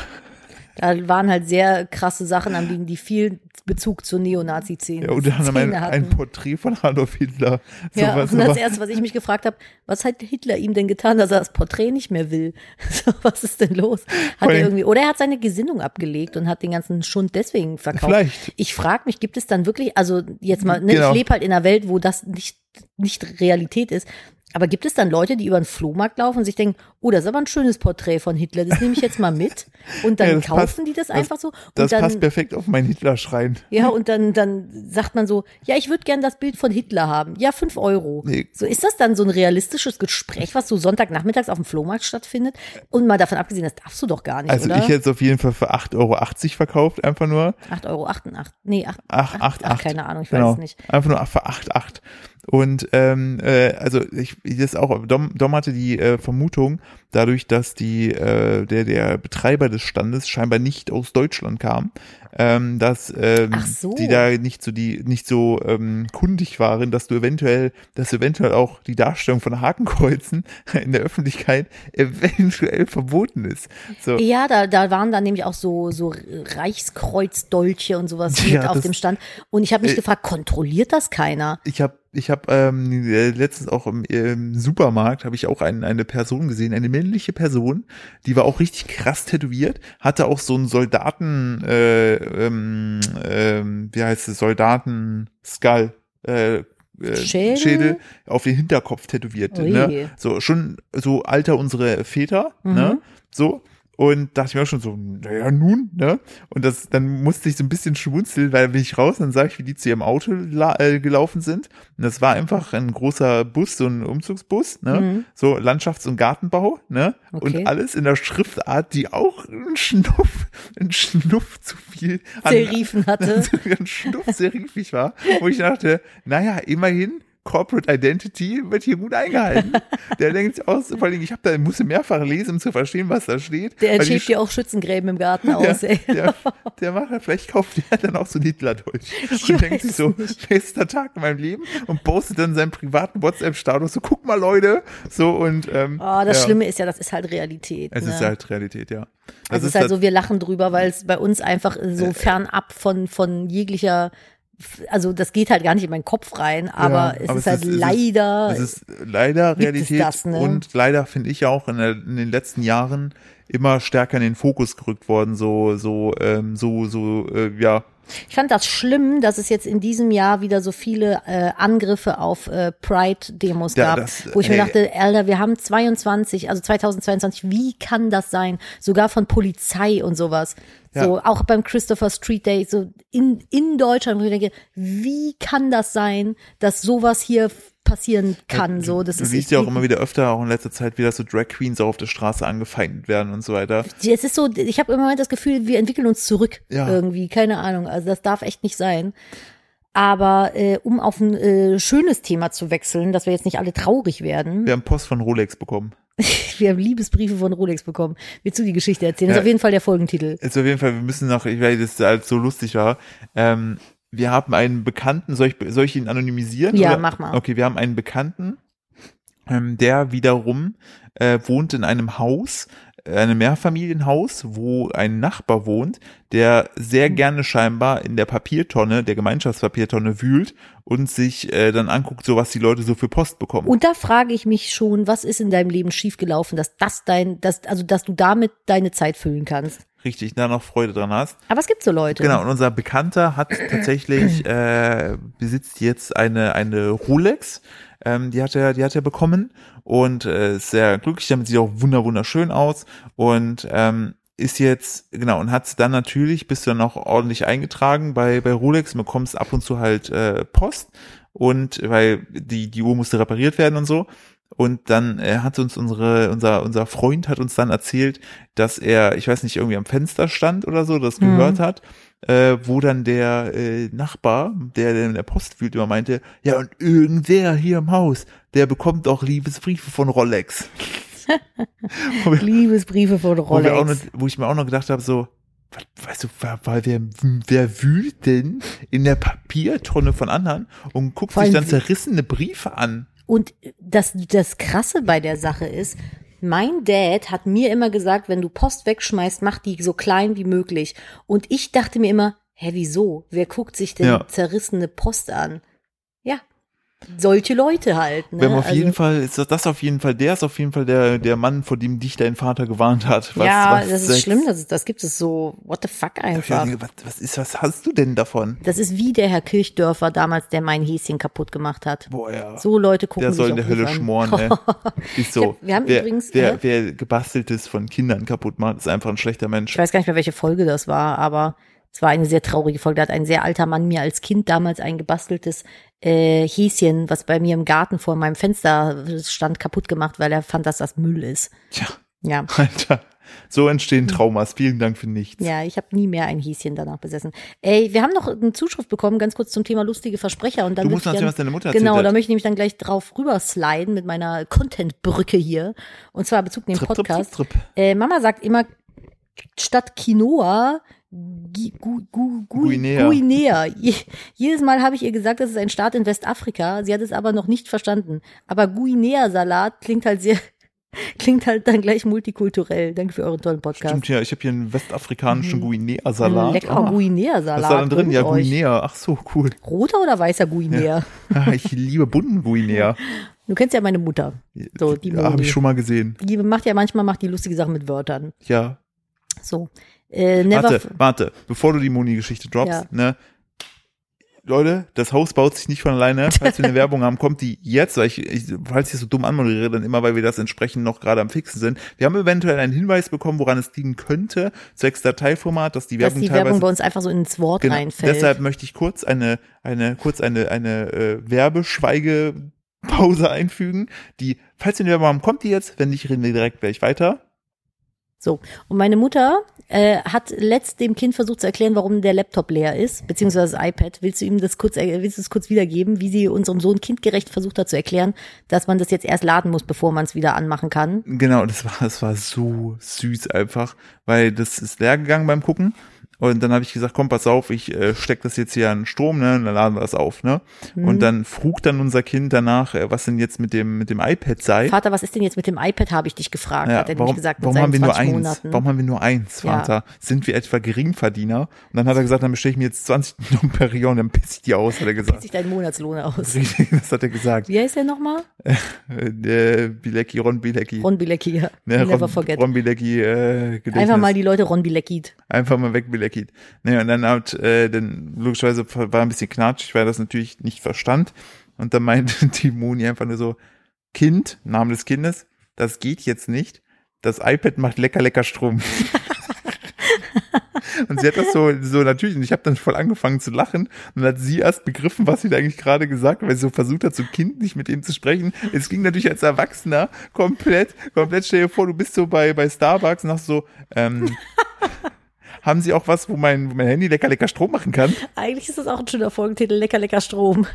Da waren halt sehr krasse Sachen am liegen, die viel Bezug zur Neonazi-Szene
ja, unter anderem ein, ein. Porträt von Adolf Hitler. So
Ja,
was,
und das erste, was ich mich gefragt habe, was hat Hitler ihm denn getan, dass er das Porträt nicht mehr will? So, was ist denn los? Hat er irgendwie, oder er hat seine Gesinnung abgelegt und hat den ganzen Schund deswegen verkauft.
Vielleicht.
Ich frage mich, gibt es dann wirklich, also jetzt mal, ne,
Genau.
ich lebe halt in einer Welt, wo das nicht, nicht Realität ist. Aber gibt es dann Leute, die über den Flohmarkt laufen und sich denken, oh, das ist aber ein schönes Porträt von Hitler, das nehme ich jetzt mal mit. Und dann
Ja, das
kaufen
passt-
die das
das-
einfach so. Und
Das
dann,
passt perfekt auf meinen Hitler-Schrein.
ja, und dann, dann sagt man so, ja, ich würde gern das Bild von Hitler haben. Ja, fünf Euro.
Nee.
So ist das dann so ein realistisches Gespräch, was so Sonntagnachmittags auf dem Flohmarkt stattfindet? Und mal davon abgesehen, das darfst du doch gar nicht,
Also
oder?
ich hätte es auf jeden Fall für 8,80 Euro verkauft, einfach nur.
8,88 Euro. Nee, 8,
Ach, 8,
ach,
8.
keine Ahnung, ich weiß
genau.
es nicht.
Einfach nur für 8, 8. Und ähm, äh, also ich das auch, Dom, Dom hatte die äh, Vermutung, dadurch, dass die äh, der der Betreiber des Standes scheinbar nicht aus Deutschland kam, ähm, dass ähm,
so.
die da nicht so die nicht so ähm, kundig waren, dass du eventuell, dass eventuell auch die Darstellung von Hakenkreuzen in der Öffentlichkeit eventuell verboten ist. So.
Ja, da, da waren dann nämlich auch so, so Reichskreuzdolche und sowas mit
Ja,
auf
das-
dem Stand. Und ich habe mich
Äh,
gefragt, kontrolliert das keiner?
Ich habe ich hab, ähm, äh, letztens auch im, im Supermarkt habe ich auch ein, eine Person gesehen, eine männliche Person, die war auch richtig krass tätowiert, hatte auch so einen Soldaten, äh, ähm, ähm, wie heißt es, Soldaten Skull, äh, äh,
Schädel?
Schädel auf den Hinterkopf tätowiert.
Ui.
Ne? So schon so alter unsere Väter, ne?
Mhm.
So. Und dachte ich mir auch schon so, naja, nun, ne? Und das, dann musste ich so ein bisschen schmunzeln, weil bin ich raus, dann sag ich, wie die zu ihrem Auto äh, gelaufen sind. Und das war einfach ein großer Bus, so ein Umzugsbus, ne?
Mhm.
So Landschafts- und Gartenbau, ne?
Okay.
Und alles in der Schriftart, die auch ein Schnuff, ein Schnuff zu viel an,
Serifen hatte.
ein Schnuff serifig war, wo ich dachte, naja, immerhin, Corporate Identity wird hier gut eingehalten. Der denkt sich aus, vor allem, ich habe da, musste mehrfach lesen, um zu verstehen, was da steht.
Der entschäbt dir auch Schützengräben im Garten aus,
der,
ey.
der, der macht, vielleicht kauft der dann auch so ein Hitler-Deutsch
Ich
und denkt sich so, bester Tag in meinem Leben und postet dann seinen privaten WhatsApp-Status, so guck mal Leute, so und ähm,
Oh, das
ja,
Schlimme ist ja, das ist halt Realität.
Es
ne?
ist halt Realität, ja.
Es ist halt so, wir lachen drüber, weil es bei uns einfach so fernab von, von jeglicher, also das geht halt gar nicht in meinen Kopf rein, aber es
aber
ist
es
halt
ist- es ist-
leider,
Es ist leider Realität
das, ne?
und leider finde ich auch in, der, in den letzten Jahren immer stärker in den Fokus gerückt worden, so so ähm, so so äh, ja
ich fand das schlimm, dass es jetzt in diesem Jahr wieder so viele äh, Angriffe auf äh, Pride-Demos
Ja,
gab,
das-
wo ich mir
ey.
dachte, Alter, wir haben 22, also 2022, wie kann das sein? Sogar von Polizei und sowas.
Ja.
So, auch beim Christopher Street Day, so in, in Deutschland, wo ich denke, wie kann das sein, dass sowas hier passieren kann? So, das
du
ist
siehst ja auch immer wieder öfter, auch in letzter Zeit, wie das so Drag Queens auch auf der Straße angefeindet werden und so weiter.
Es ist so, ich habe im Moment das Gefühl, wir entwickeln uns zurück
Ja.
irgendwie, keine Ahnung. Also das darf echt nicht sein. Aber äh, um auf ein äh, schönes Thema zu wechseln, dass wir jetzt nicht alle traurig werden,
Wir haben Post von Rolex bekommen.
wir haben Liebesbriefe von Rolex bekommen. Willst du die Geschichte erzählen? Das ist
Ja.
auf jeden Fall der Folgentitel.
Ist auf jeden Fall, wir müssen noch, weil das halt so lustig war. Ähm, wir haben einen Bekannten, soll ich, soll ich ihn anonymisieren?
Ja,
oder?
mach mal.
Okay, wir haben einen Bekannten, ähm, der wiederum äh, wohnt in einem Haus, äh, einem Mehrfamilienhaus, wo ein Nachbar wohnt, der
Hm.
sehr gerne scheinbar in der Papiertonne, der Gemeinschaftspapiertonne wühlt und sich äh, dann anguckt, so was die Leute so für Post bekommen.
Und da frage ich mich schon, was ist in deinem Leben schiefgelaufen, dass das dein, dass, also dass du damit deine Zeit füllen kannst.
Richtig, da noch Freude dran hast.
Aber es gibt so Leute.
Genau, und unser Bekannter hat tatsächlich, äh, besitzt jetzt eine, eine Rolex. Ähm, die hat er, die hat er bekommen und äh, ist sehr glücklich damit, sieht auch wunder wunderschön aus und ähm, ist jetzt, genau, und hat dann natürlich, bist du dann auch ordentlich eingetragen bei, bei Rolex und bekommst ab und zu halt äh, Post und weil die, die Uhr musste repariert werden und so. Und dann äh, hat uns unsere, unser, unser Freund hat uns dann erzählt, dass er, ich weiß nicht, irgendwie am Fenster stand oder so, das
Mhm.
gehört hat, äh, wo dann der äh, Nachbar, der, der in der Post wühlt, immer meinte, ja, und irgendwer hier im Haus, der bekommt auch Liebesbriefe von Rolex. wo, wir,
Liebesbriefe von
wo, wir auch noch,
Rolex.
wo ich mir auch noch gedacht habe, so, weißt du, wer, wer, wer, wühlt denn in der Papiertonne von anderen und guckt
Vor
sich dann zerrissene Briefe an?
Und das, das Krasse bei der Sache ist, mein Dad hat mir immer gesagt, wenn du Post wegschmeißt, mach die so klein wie möglich. Und ich dachte mir immer, hä, wieso? Wer guckt sich denn
Ja.
zerrissene Post an? Ja, solche Leute halt. Ne?
Wir haben auf
Also-
jeden Fall, ist das, das auf jeden Fall, der ist auf jeden Fall der, der Mann, vor dem dich dein Vater gewarnt hat. Was,
ja,
was
das ist
sechs-
schlimm, das, das gibt es so, what the fuck einfach.
Was, was ist, was hast du denn davon?
Das ist wie der Herr Kirchdörfer damals, der mein Häschen kaputt gemacht hat.
Boah, ja.
So Leute gucken
der soll in der Hölle
an.
schmoren, ey. Ist so.
Hab- wir haben
wer,
übrigens,
wer,
hä?
wer gebasteltes von Kindern kaputt macht, ist einfach ein schlechter Mensch.
Ich weiß gar nicht mehr, welche Folge das war, aber es war eine sehr traurige Folge. Da hat ein sehr alter Mann mir als Kind damals ein gebasteltes äh, Häschen, was bei mir im Garten vor meinem Fenster stand, kaputt gemacht, weil er fand, dass das Müll ist.
Tja,
Ja.
Alter. So entstehen Traumas. Vielen Dank für nichts.
Ja, ich habe nie mehr ein Häschen danach besessen. Ey, wir haben noch eine Zuschrift bekommen, ganz kurz zum Thema lustige Versprecher. Und dann
Du musst erzählen, was deine Mutter
Genau,
hat.
da möchte ich nämlich dann gleich drauf rübersliden mit meiner Content-Brücke hier. Und zwar Bezug in den
Trip, trip,
Podcast.
trip.
Äh, Mama sagt immer, statt Quinoa, Gu, Gu, Gu,
Guinea.
Guinea. Je, jedes Mal habe ich ihr gesagt, das ist ein Staat in Westafrika. Sie hat es aber noch nicht verstanden. Aber Guinea-Salat klingt halt sehr, klingt halt dann gleich multikulturell. Danke für euren tollen Podcast.
Stimmt ja, ich habe hier einen westafrikanischen Guinea-Salat.
Mhm. Lecker
Ah,
Guinea-Salat.
Was ist da dann drin? Ja,
euch.
Guinea. Ach so, cool.
Roter oder weißer Guinea?
Ah, ich liebe bunten Guinea.
Du kennst ja meine Mutter. So, die
ja, habe ich schon mal gesehen.
Die macht ja manchmal macht die lustige Sachen mit Wörtern.
Ja.
So. Äh, never
Warte, warte, bevor du die Moni-Geschichte droppst,
Ja.
ne? Leute, das Haus baut sich nicht von alleine. Falls wir eine Werbung haben, kommt die jetzt, weil ich, ich falls ich so dumm anmoderiere, dann immer, weil wir das entsprechend noch gerade am Fixen sind. Wir haben eventuell einen Hinweis bekommen, woran es liegen könnte, zwecks Dateiformat, dass die
dass
Werbung
die
teilweise
Werbung bei uns einfach so ins Wort
Genau.
reinfällt.
Deshalb möchte ich kurz eine, eine, kurz eine, eine äh, Werbeschweigepause einfügen. Die, falls wir eine Werbung haben, kommt die jetzt. Wenn nicht, reden wir direkt gleich weiter.
So. Und meine Mutter äh, hat letzt dem Kind versucht zu erklären, warum der Laptop leer ist, beziehungsweise das iPad. Willst du ihm das kurz, äh, willst du es kurz wiedergeben, wie sie unserem Sohn kindgerecht versucht hat zu erklären, dass man das jetzt erst laden muss, bevor man es wieder anmachen kann?
Genau, das war, das war so süß einfach, weil das ist leer gegangen beim Gucken. Und dann habe ich gesagt, komm, pass auf, ich äh, steck das jetzt hier an Strom, ne, und dann laden wir das auf, ne.
Mhm.
Und dann frug dann unser Kind danach, äh, was denn jetzt mit dem mit dem iPad sei.
Vater, was ist denn jetzt mit dem iPad, habe ich dich gefragt,
Ja,
hat er
warum,
gesagt,
warum haben wir nur
20
eins?
Monaten.
Warum haben wir nur eins,
Ja.
Vater? Sind wir etwa Geringverdiener? Und dann hat er gesagt, dann bestelle ich mir jetzt 20 Domperion, dann piss ich die aus, hat er gesagt.
sich deinen Monatslohn aus.
Richtig, das hat er gesagt.
Wie heißt der nochmal?
Äh, Bilecki, Ron Bilecki.
Ron Bilecki, ja.
Ne,
Never
Ron,
forget.
Ron Bilecki, äh, Gedächtnis.
Einfach mal die Leute Ron Bileckit.
Einfach mal weg Bilecki. Ne, und dann hat, äh, dann logischerweise war ein bisschen knatschig, weil er das natürlich nicht verstand. Und dann meinte die Moni einfach nur so, Kind, Name des Kindes, das geht jetzt nicht. Das iPad macht lecker, lecker Strom. und sie hat das so, so natürlich, und ich habe dann voll angefangen zu lachen. Und dann hat sie erst begriffen, was sie da eigentlich gerade gesagt hat, weil sie so versucht hat, so kindlich mit ihm zu sprechen. Es ging natürlich als Erwachsener komplett, komplett, stell dir vor, du bist so bei, bei Starbucks und hast so, ähm, haben sie auch was, wo mein, wo mein Handy lecker, lecker Strom machen kann?
Eigentlich ist das auch ein schöner Folgentitel, lecker, lecker Strom.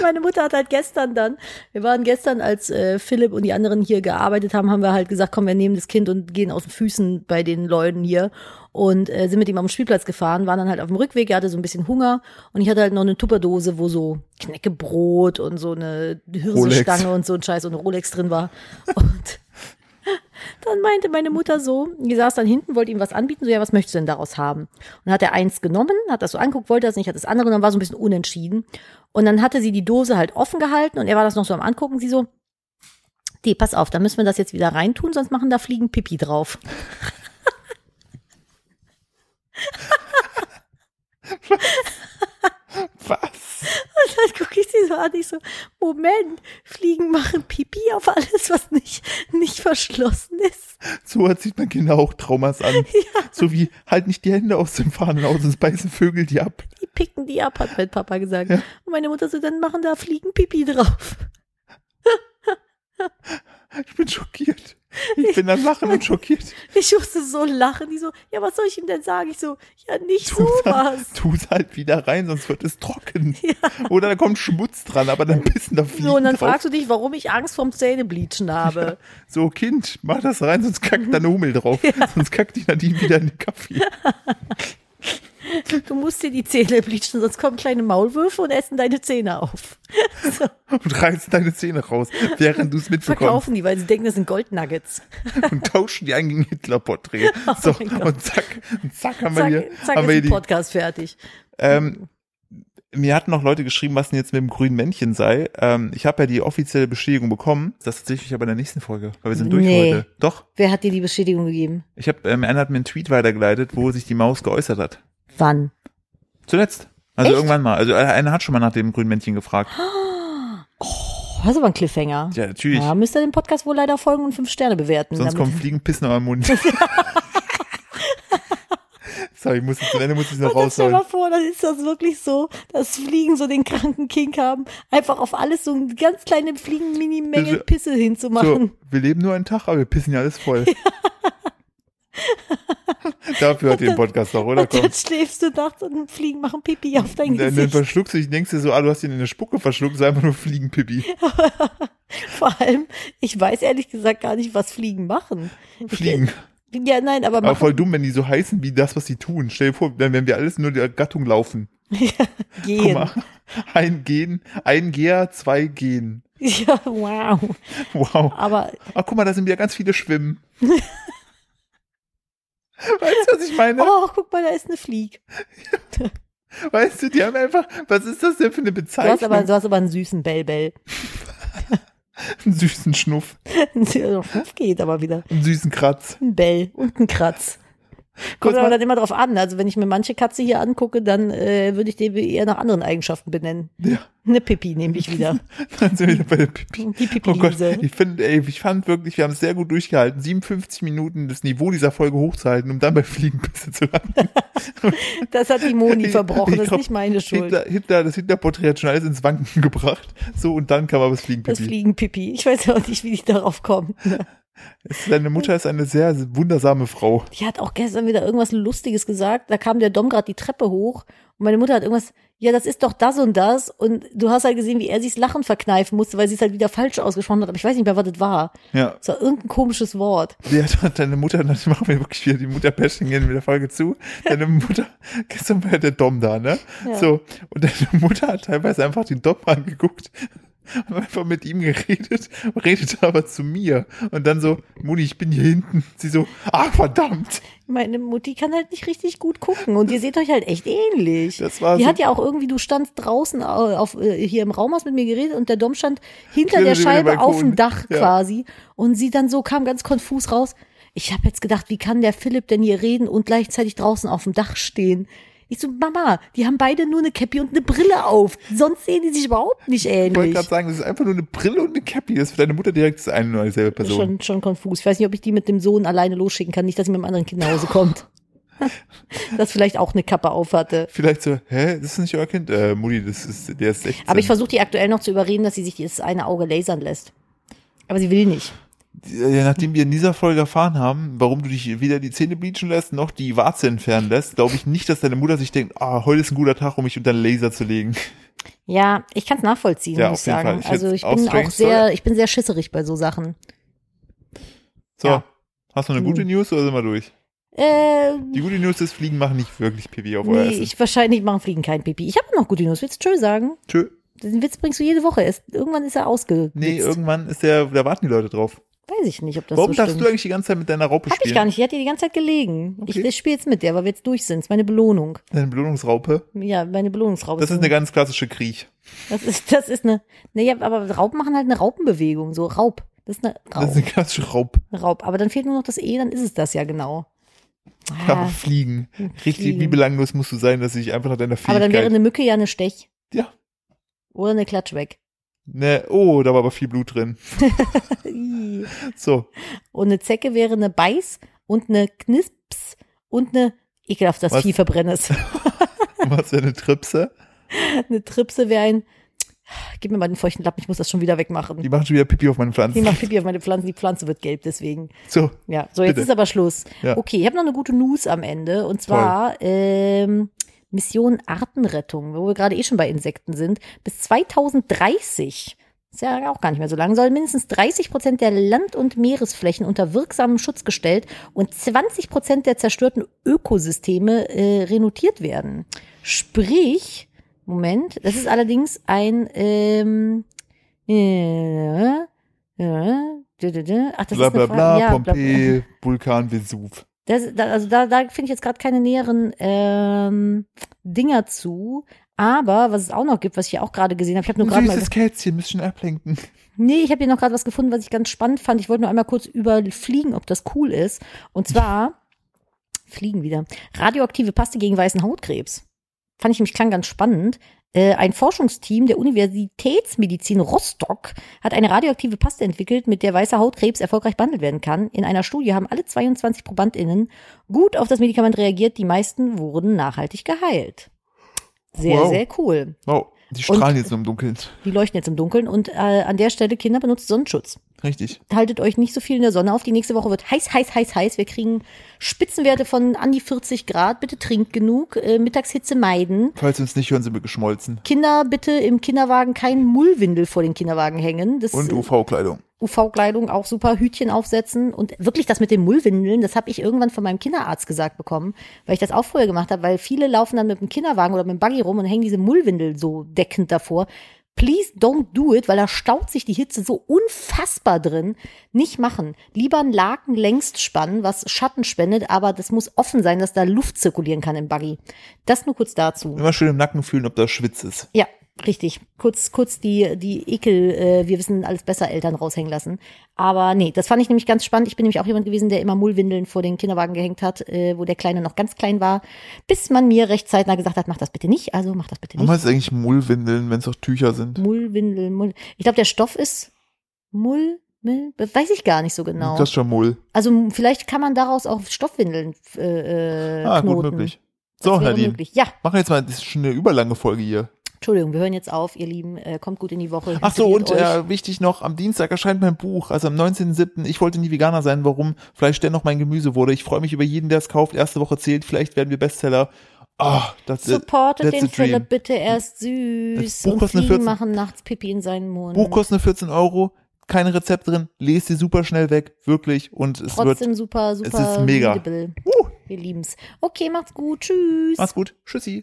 Meine Mutter hat halt gestern dann, wir waren gestern, als äh, Philipp und die anderen hier gearbeitet haben, haben wir halt gesagt, komm, wir nehmen das Kind und gehen auf den Füßen bei den Leuten hier und äh, sind mit ihm am Spielplatz gefahren, waren dann halt auf dem Rückweg, er hatte so ein bisschen Hunger und ich hatte halt noch eine Tupperdose, wo so Knäckebrot und so eine Hirsestange und so ein Scheiß und eine Rolex drin war und dann meinte meine Mutter so, die saß dann hinten, wollte ihm was anbieten, so, ja, was möchtest du denn daraus haben? Und hat er eins genommen, hat das so anguckt, wollte das nicht, hat das andere dann war so ein bisschen unentschieden. Und dann hatte sie die Dose halt offen gehalten und er war das noch so am Angucken, sie so, die, pass auf, da müssen wir das jetzt wieder reintun, sonst machen da Fliegen Pipi drauf.
Was?
Und dann gucke ich sie so an, ich so, Moment, Fliegen machen Pipi auf alles, was nicht, nicht verschlossen ist.
So hat sieht man Kinder auch Traumas an. So wie, halt nicht die Hände aus dem Fahnen aus, sonst beißen Vögel die ab.
Die picken die ab, hat mein Papa gesagt.
Ja.
Und meine Mutter so, dann machen da Fliegen Pipi drauf.
Ich bin schockiert. Ich bin am Lachen und schockiert.
Ich musste so lachen. Die so, ja, was soll ich ihm denn sagen? Ich so, ja, nicht
Tu
sowas.
es halt wieder rein, sonst wird es trocken. Oder da kommt Schmutz dran, aber dann pissen da Fliegen
So, und dann
drauf.
fragst du dich, warum ich Angst vorm Zähnebleachen habe.
So, Kind, mach das rein, sonst kackt da eine Hummel drauf. Sonst kackt die Nadine wieder in den Kaffee.
Du musst dir die Zähne bleachen, sonst kommen kleine Maulwürfe und essen deine Zähne auf. So,
Und reißen deine Zähne raus, während du es mitbekommst.
verkaufen die, weil sie denken, das sind Goldnuggets.
Und tauschen die ein gegen Hitler-Porträt. So,
Oh Gott.
und zack, und zack haben wir
Zack,
hier,
zack
haben wir hier
ein Podcast fertig.
Ähm, mir hatten noch Leute geschrieben, was denn jetzt mit dem grünen Männchen sei. Ähm, ich habe ja die offizielle Bestätigung bekommen. Das tatsächlich ich aber in der nächsten Folge, weil wir sind durch
Nee.
heute. Doch.
Wer hat dir die Bestätigung gegeben?
Ich habe, ähm, einer hat mir einen Tweet weitergeleitet, wo sich die Maus geäußert hat.
Wann?
Zuletzt. Also
Echt?
irgendwann mal. Also einer hat schon mal nach dem grünen Männchen gefragt.
Oh, das ist aber ein Cliffhanger.
Ja, natürlich.
Ja, müsst ihr dem Podcast wohl leider folgen und fünf Sterne bewerten.
Sonst
damit-
kommen Fliegen pissen am Mund. Sorry, ich muss jetzt, Ende muss ich noch
Und dann stell
rausholen.
mal vor, dann ist das wirklich so, dass Fliegen so den kranken Kink haben, einfach auf alles so eine ganz kleine Fliegen-Mini-Menge
So-
Pisse
So,
hinzumachen.
wir leben nur einen Tag, aber wir pissen ja alles voll. Dafür hat den Podcast doch, oder?
Und
Komm.
dann schläfst du nachts und Fliegen machen Pipi auf dein
Dann, dann
Gesicht.
verschluckst du dich, denkst dir so, ah, du hast ihn in der Spucke verschluckt, ist einfach nur Fliegenpipi.
Vor allem, ich weiß ehrlich gesagt gar nicht, was Fliegen machen.
Fliegen.
Ich, ja, nein, aber
Aber voll dumm, wenn die so heißen wie das, was sie tun. Stell dir vor, dann werden wir alles nur der Gattung laufen. Guck
gehen.
mal. Ein Gehen, ein Geher, zwei Gehen.
Ja, wow.
Wow.
Aber
Ach, guck mal, da sind wieder ganz viele Schwimmen. Weißt du, was ich meine?
oh, guck mal, da ist eine Flieg.
Weißt du, die haben einfach, was ist das denn für eine
Du
Bezeichnung?
hast aber, du hast aber einen süßen Bellbell.
einen süßen Schnuff,
Schnuff geht aber wieder.
einen süßen Kratz.
Ein Bell und ein Kratz. Kommt aber dann immer drauf an. Also wenn ich mir manche Katze hier angucke, dann äh, würde ich die eher nach anderen Eigenschaften benennen.
Ja,
Eine Pipi nehme ich wieder.
dann sind wir wieder bei der Pipi.
Die
Oh Gott, ich finde, ey, ich fand wirklich, wir haben es sehr gut durchgehalten, 57 Minuten das Niveau dieser Folge hochzuhalten, um dann bei Fliegenpisse zu landen.
das hat die Moni
Ich-
verbrochen,
ich
das
glaub,
ist nicht meine Schuld.
Hitler, Hitler, das Hitler-Porträt hat schon alles ins Wanken gebracht. So, und dann kam aber das
Das
Fliegenpipi.
Fliegenpipi. Ich weiß auch nicht, wie ich darauf komme.
Deine Mutter ist eine sehr wundersame Frau.
Die hat auch gestern wieder irgendwas Lustiges gesagt. Da kam der Dom gerade die Treppe hoch und meine Mutter hat irgendwas, ja, das ist doch das und das. Und du hast halt gesehen, wie er sich das Lachen verkneifen musste, weil sie es halt wieder falsch ausgesprochen hat. Aber ich weiß nicht mehr, was das war.
Ja,
Es war irgendein komisches Wort.
hat deine Mutter, dann machen wir wirklich wieder die Mutter-Bashing in der Folge zu. Deine Mutter, gestern war ja der Dom da, ne?
Ja.
So, und deine Mutter hat teilweise einfach den Dom angeguckt und einfach mit ihm geredet, redete aber zu mir. Und dann so, Muni, ich bin hier hinten. Sie so, ach verdammt.
Meine Mutti kann halt nicht richtig gut gucken und ihr seht euch halt echt ähnlich.
Das war
die
so-
hat ja auch irgendwie, du standst draußen au- auf, äh, hier im Raum, hast mit mir geredet und der Dom stand hinter der Scheibe auf dem Dach
Ja.
quasi und sie dann so kam ganz konfus raus. Ich habe jetzt gedacht, wie kann der Philipp denn hier reden und gleichzeitig draußen auf dem Dach stehen? Ich so, Mama, die haben beide nur eine Cappy und eine Brille auf. Sonst sehen die sich überhaupt nicht
Ich wollte
ähnlich.
gerade sagen, das ist einfach nur eine Brille und eine Cappy. Das ist für deine Mutter direkt das eine und dieselbe Person.
Schon, schon konfus. Ich weiß nicht, ob ich die mit dem Sohn alleine losschicken kann, nicht, dass sie mit einem anderen Kind nach Hause kommt. das vielleicht auch eine Kappe auf hatte.
Vielleicht so, hä, das ist nicht euer Kind? Äh, Mutti, das ist, der ist 16.
Aber ich versuche die aktuell noch zu überreden, dass sie sich das eine Auge lasern lässt. Aber sie will nicht.
Nachdem wir in dieser Folge erfahren haben, warum du dich weder die Zähne bleachen lässt, noch die Warze entfernen lässt, glaube ich nicht, dass deine Mutter sich denkt, ah, heute ist ein guter Tag, um mich unter den Laser zu legen.
Ja, ich kann es nachvollziehen,
Ja,
muss ich sagen.
Ich
also ich bin auch sehr,
soll-
ich bin sehr schisserig bei so Sachen.
So,
Ja.
hast du eine gute News oder sind wir durch?
Äh,
Die gute News ist, Fliegen machen nicht wirklich Pipi auf euer
nee,
Essen.
ich wahrscheinlich machen Fliegen kein Pipi. Ich habe noch gute News. Willst du tschö sagen?
Tschö.
Den Witz bringst du jede Woche. Erst, irgendwann ist er ausgewitzt.
Nee, irgendwann ist der, da warten die Leute drauf.
Weiß ich nicht, ob das
Warum
so
darfst
stimmt.
du eigentlich die ganze Zeit mit deiner Raupe
Hab
spielen?
ich gar nicht. Die hat dir die ganze Zeit gelegen.
Okay.
Ich, ich spiele jetzt mit der, weil wir jetzt durch sind. Das ist meine Belohnung.
Deine Belohnungsraupe?
Ja, meine Belohnungsraube.
Das ist eine ganz klassische Kriech.
Das ist, das ist eine, naja, aber Raupen machen halt eine Raupenbewegung, so Raub. Das ist eine
Das
Raub.
ist eine klassische Raub.
Raub. Aber dann fehlt nur noch das E, dann ist es das ja genau.
Aber
Ah,
Fliegen. Richtig,
Fliegen.
wie belanglos musst du sein, dass ich einfach nach deiner Fähigkeit...
aber dann wäre eine Mücke ja eine Stech.
Ja.
Oder eine Klatsch weg.
Ne, oh, da war aber viel Blut drin. So,
Und eine Zecke wäre eine Beiß und eine Knisps und eine ekelhaft das
Was?
Vieh verbrennes.
was für eine Tripse?
eine Tripse wäre ein, gib mir mal den feuchten Lappen, ich muss das schon wieder wegmachen.
Die machen schon wieder Pipi auf meine
Die
Pflanzen.
macht Pipi auf meine Pflanze, die Pflanze wird gelb deswegen.
So,
Ja, so jetzt
Bitte.
ist aber Schluss.
Ja.
Okay, ich habe noch eine gute News am Ende und zwar ähm, Mission Artenrettung, wo wir gerade eh schon bei Insekten sind. Bis 2030, ist ja auch gar nicht mehr so lang, sollen mindestens 30 Prozent der Land- und Meeresflächen unter wirksamen Schutz gestellt und 20 Prozent der zerstörten Ökosysteme äh, renotiert werden. Sprich, Moment, das ist allerdings ein ähm, äh, äh, Ach, das
bla
ist
bla
eine Frage.
bla,
ja, bla,
Pompeii, Vulkan, Vesuv.
Das, da, also da, da finde ich jetzt gerade keine näheren ähm, Dinger zu. Aber was es auch noch gibt, was ich hier auch gerade gesehen habe, ich habe nur gerade mal.
süßes Kätzchen, müssen ablenken.
Nee, ich habe hier noch gerade was gefunden, was ich ganz spannend fand. Ich wollte nur einmal kurz überfliegen, ob das cool ist. Und zwar Fliegen wieder. Radioaktive Paste gegen weißen Hautkrebs. Fand ich nämlich klang ganz spannend. Äh, ein Forschungsteam der Universitätsmedizin Rostock hat eine radioaktive Paste entwickelt, mit der weißer Hautkrebs erfolgreich behandelt werden kann. In einer Studie haben alle 22 ProbandInnen gut auf das Medikament reagiert. Die meisten wurden nachhaltig geheilt. Sehr,
Wow.
sehr cool.
Oh, die strahlen jetzt nur im Dunkeln.
Die leuchten jetzt im Dunkeln und äh, an der Stelle Kinder benutzt Sonnenschutz.
Richtig.
haltet euch nicht so viel in der Sonne auf. Die nächste Woche wird heiß, heiß, heiß, heiß. Wir kriegen Spitzenwerte von an die 40 Grad. Bitte trinkt genug. Äh, Mittagshitze meiden.
Falls uns nicht hören, sind wir geschmolzen.
Kinder bitte im Kinderwagen kein Mullwindel vor den Kinderwagen hängen. Das
Und UV-Kleidung.
UV-Kleidung auch super, Hütchen aufsetzen und wirklich das mit den Mullwindeln, das habe ich irgendwann von meinem Kinderarzt gesagt bekommen, weil ich das auch früher gemacht habe, weil viele laufen dann mit dem Kinderwagen oder mit dem Buggy rum und hängen diese Mullwindel so deckend davor. Please don't do it, weil da staut sich die Hitze so unfassbar drin. Nicht machen. Lieber einen Laken längst spannen, was Schatten spendet, aber das muss offen sein, dass da Luft zirkulieren kann im Buggy. Das nur kurz dazu.
Immer schön im Nacken fühlen, ob da Schwitz ist.
Ja, richtig. Kurz, kurz die, die Ekel, äh, wir wissen alles besser Eltern raushängen lassen. Aber nee, das fand ich nämlich ganz spannend. Ich bin nämlich auch jemand gewesen, der immer Mullwindeln vor den Kinderwagen gehängt hat, äh, wo der Kleine noch ganz klein war, bis man mir recht zeitnah gesagt hat, mach das bitte nicht, also mach das bitte
Warum
nicht.
heißt es eigentlich Mullwindeln, wenn es auch Tücher sind?
Mullwindel, Mull. Ich glaube, der Stoff ist Mull, Mull, weiß ich gar nicht so genau.
Das ist schon Mull.
Also vielleicht kann man daraus auch Stoffwindeln äh, äh,
Ah,
knoten.
gut möglich. So, Nadine.
möglich. Ja,
Machen wir jetzt mal, das ist schon eine überlange Folge hier.
Entschuldigung, wir hören jetzt auf, ihr Lieben. Äh, kommt gut in die Woche.
Ach so, und äh, wichtig noch, am Dienstag erscheint mein Buch, also am 19.07. Ich wollte nie Veganer sein, warum vielleicht dennoch mein Gemüse wurde. Ich freue mich über jeden, der es kauft. Erste Woche zählt, vielleicht werden wir Bestseller. Ah, das
Supportet
that's
den. Philipp bitte, er ist süß.
Das Buch
und Fliegen
14.
machen nachts Pipi in seinen Mund.
Buch kostet nur 14 Euro, kein Rezept drin, lest sie super schnell weg, wirklich. Und es
Trotzdem
wird,
super, super
ist mega. uh,
Wir lieben's. Okay, macht's gut. Tschüss.
mach's gut, tschüssi.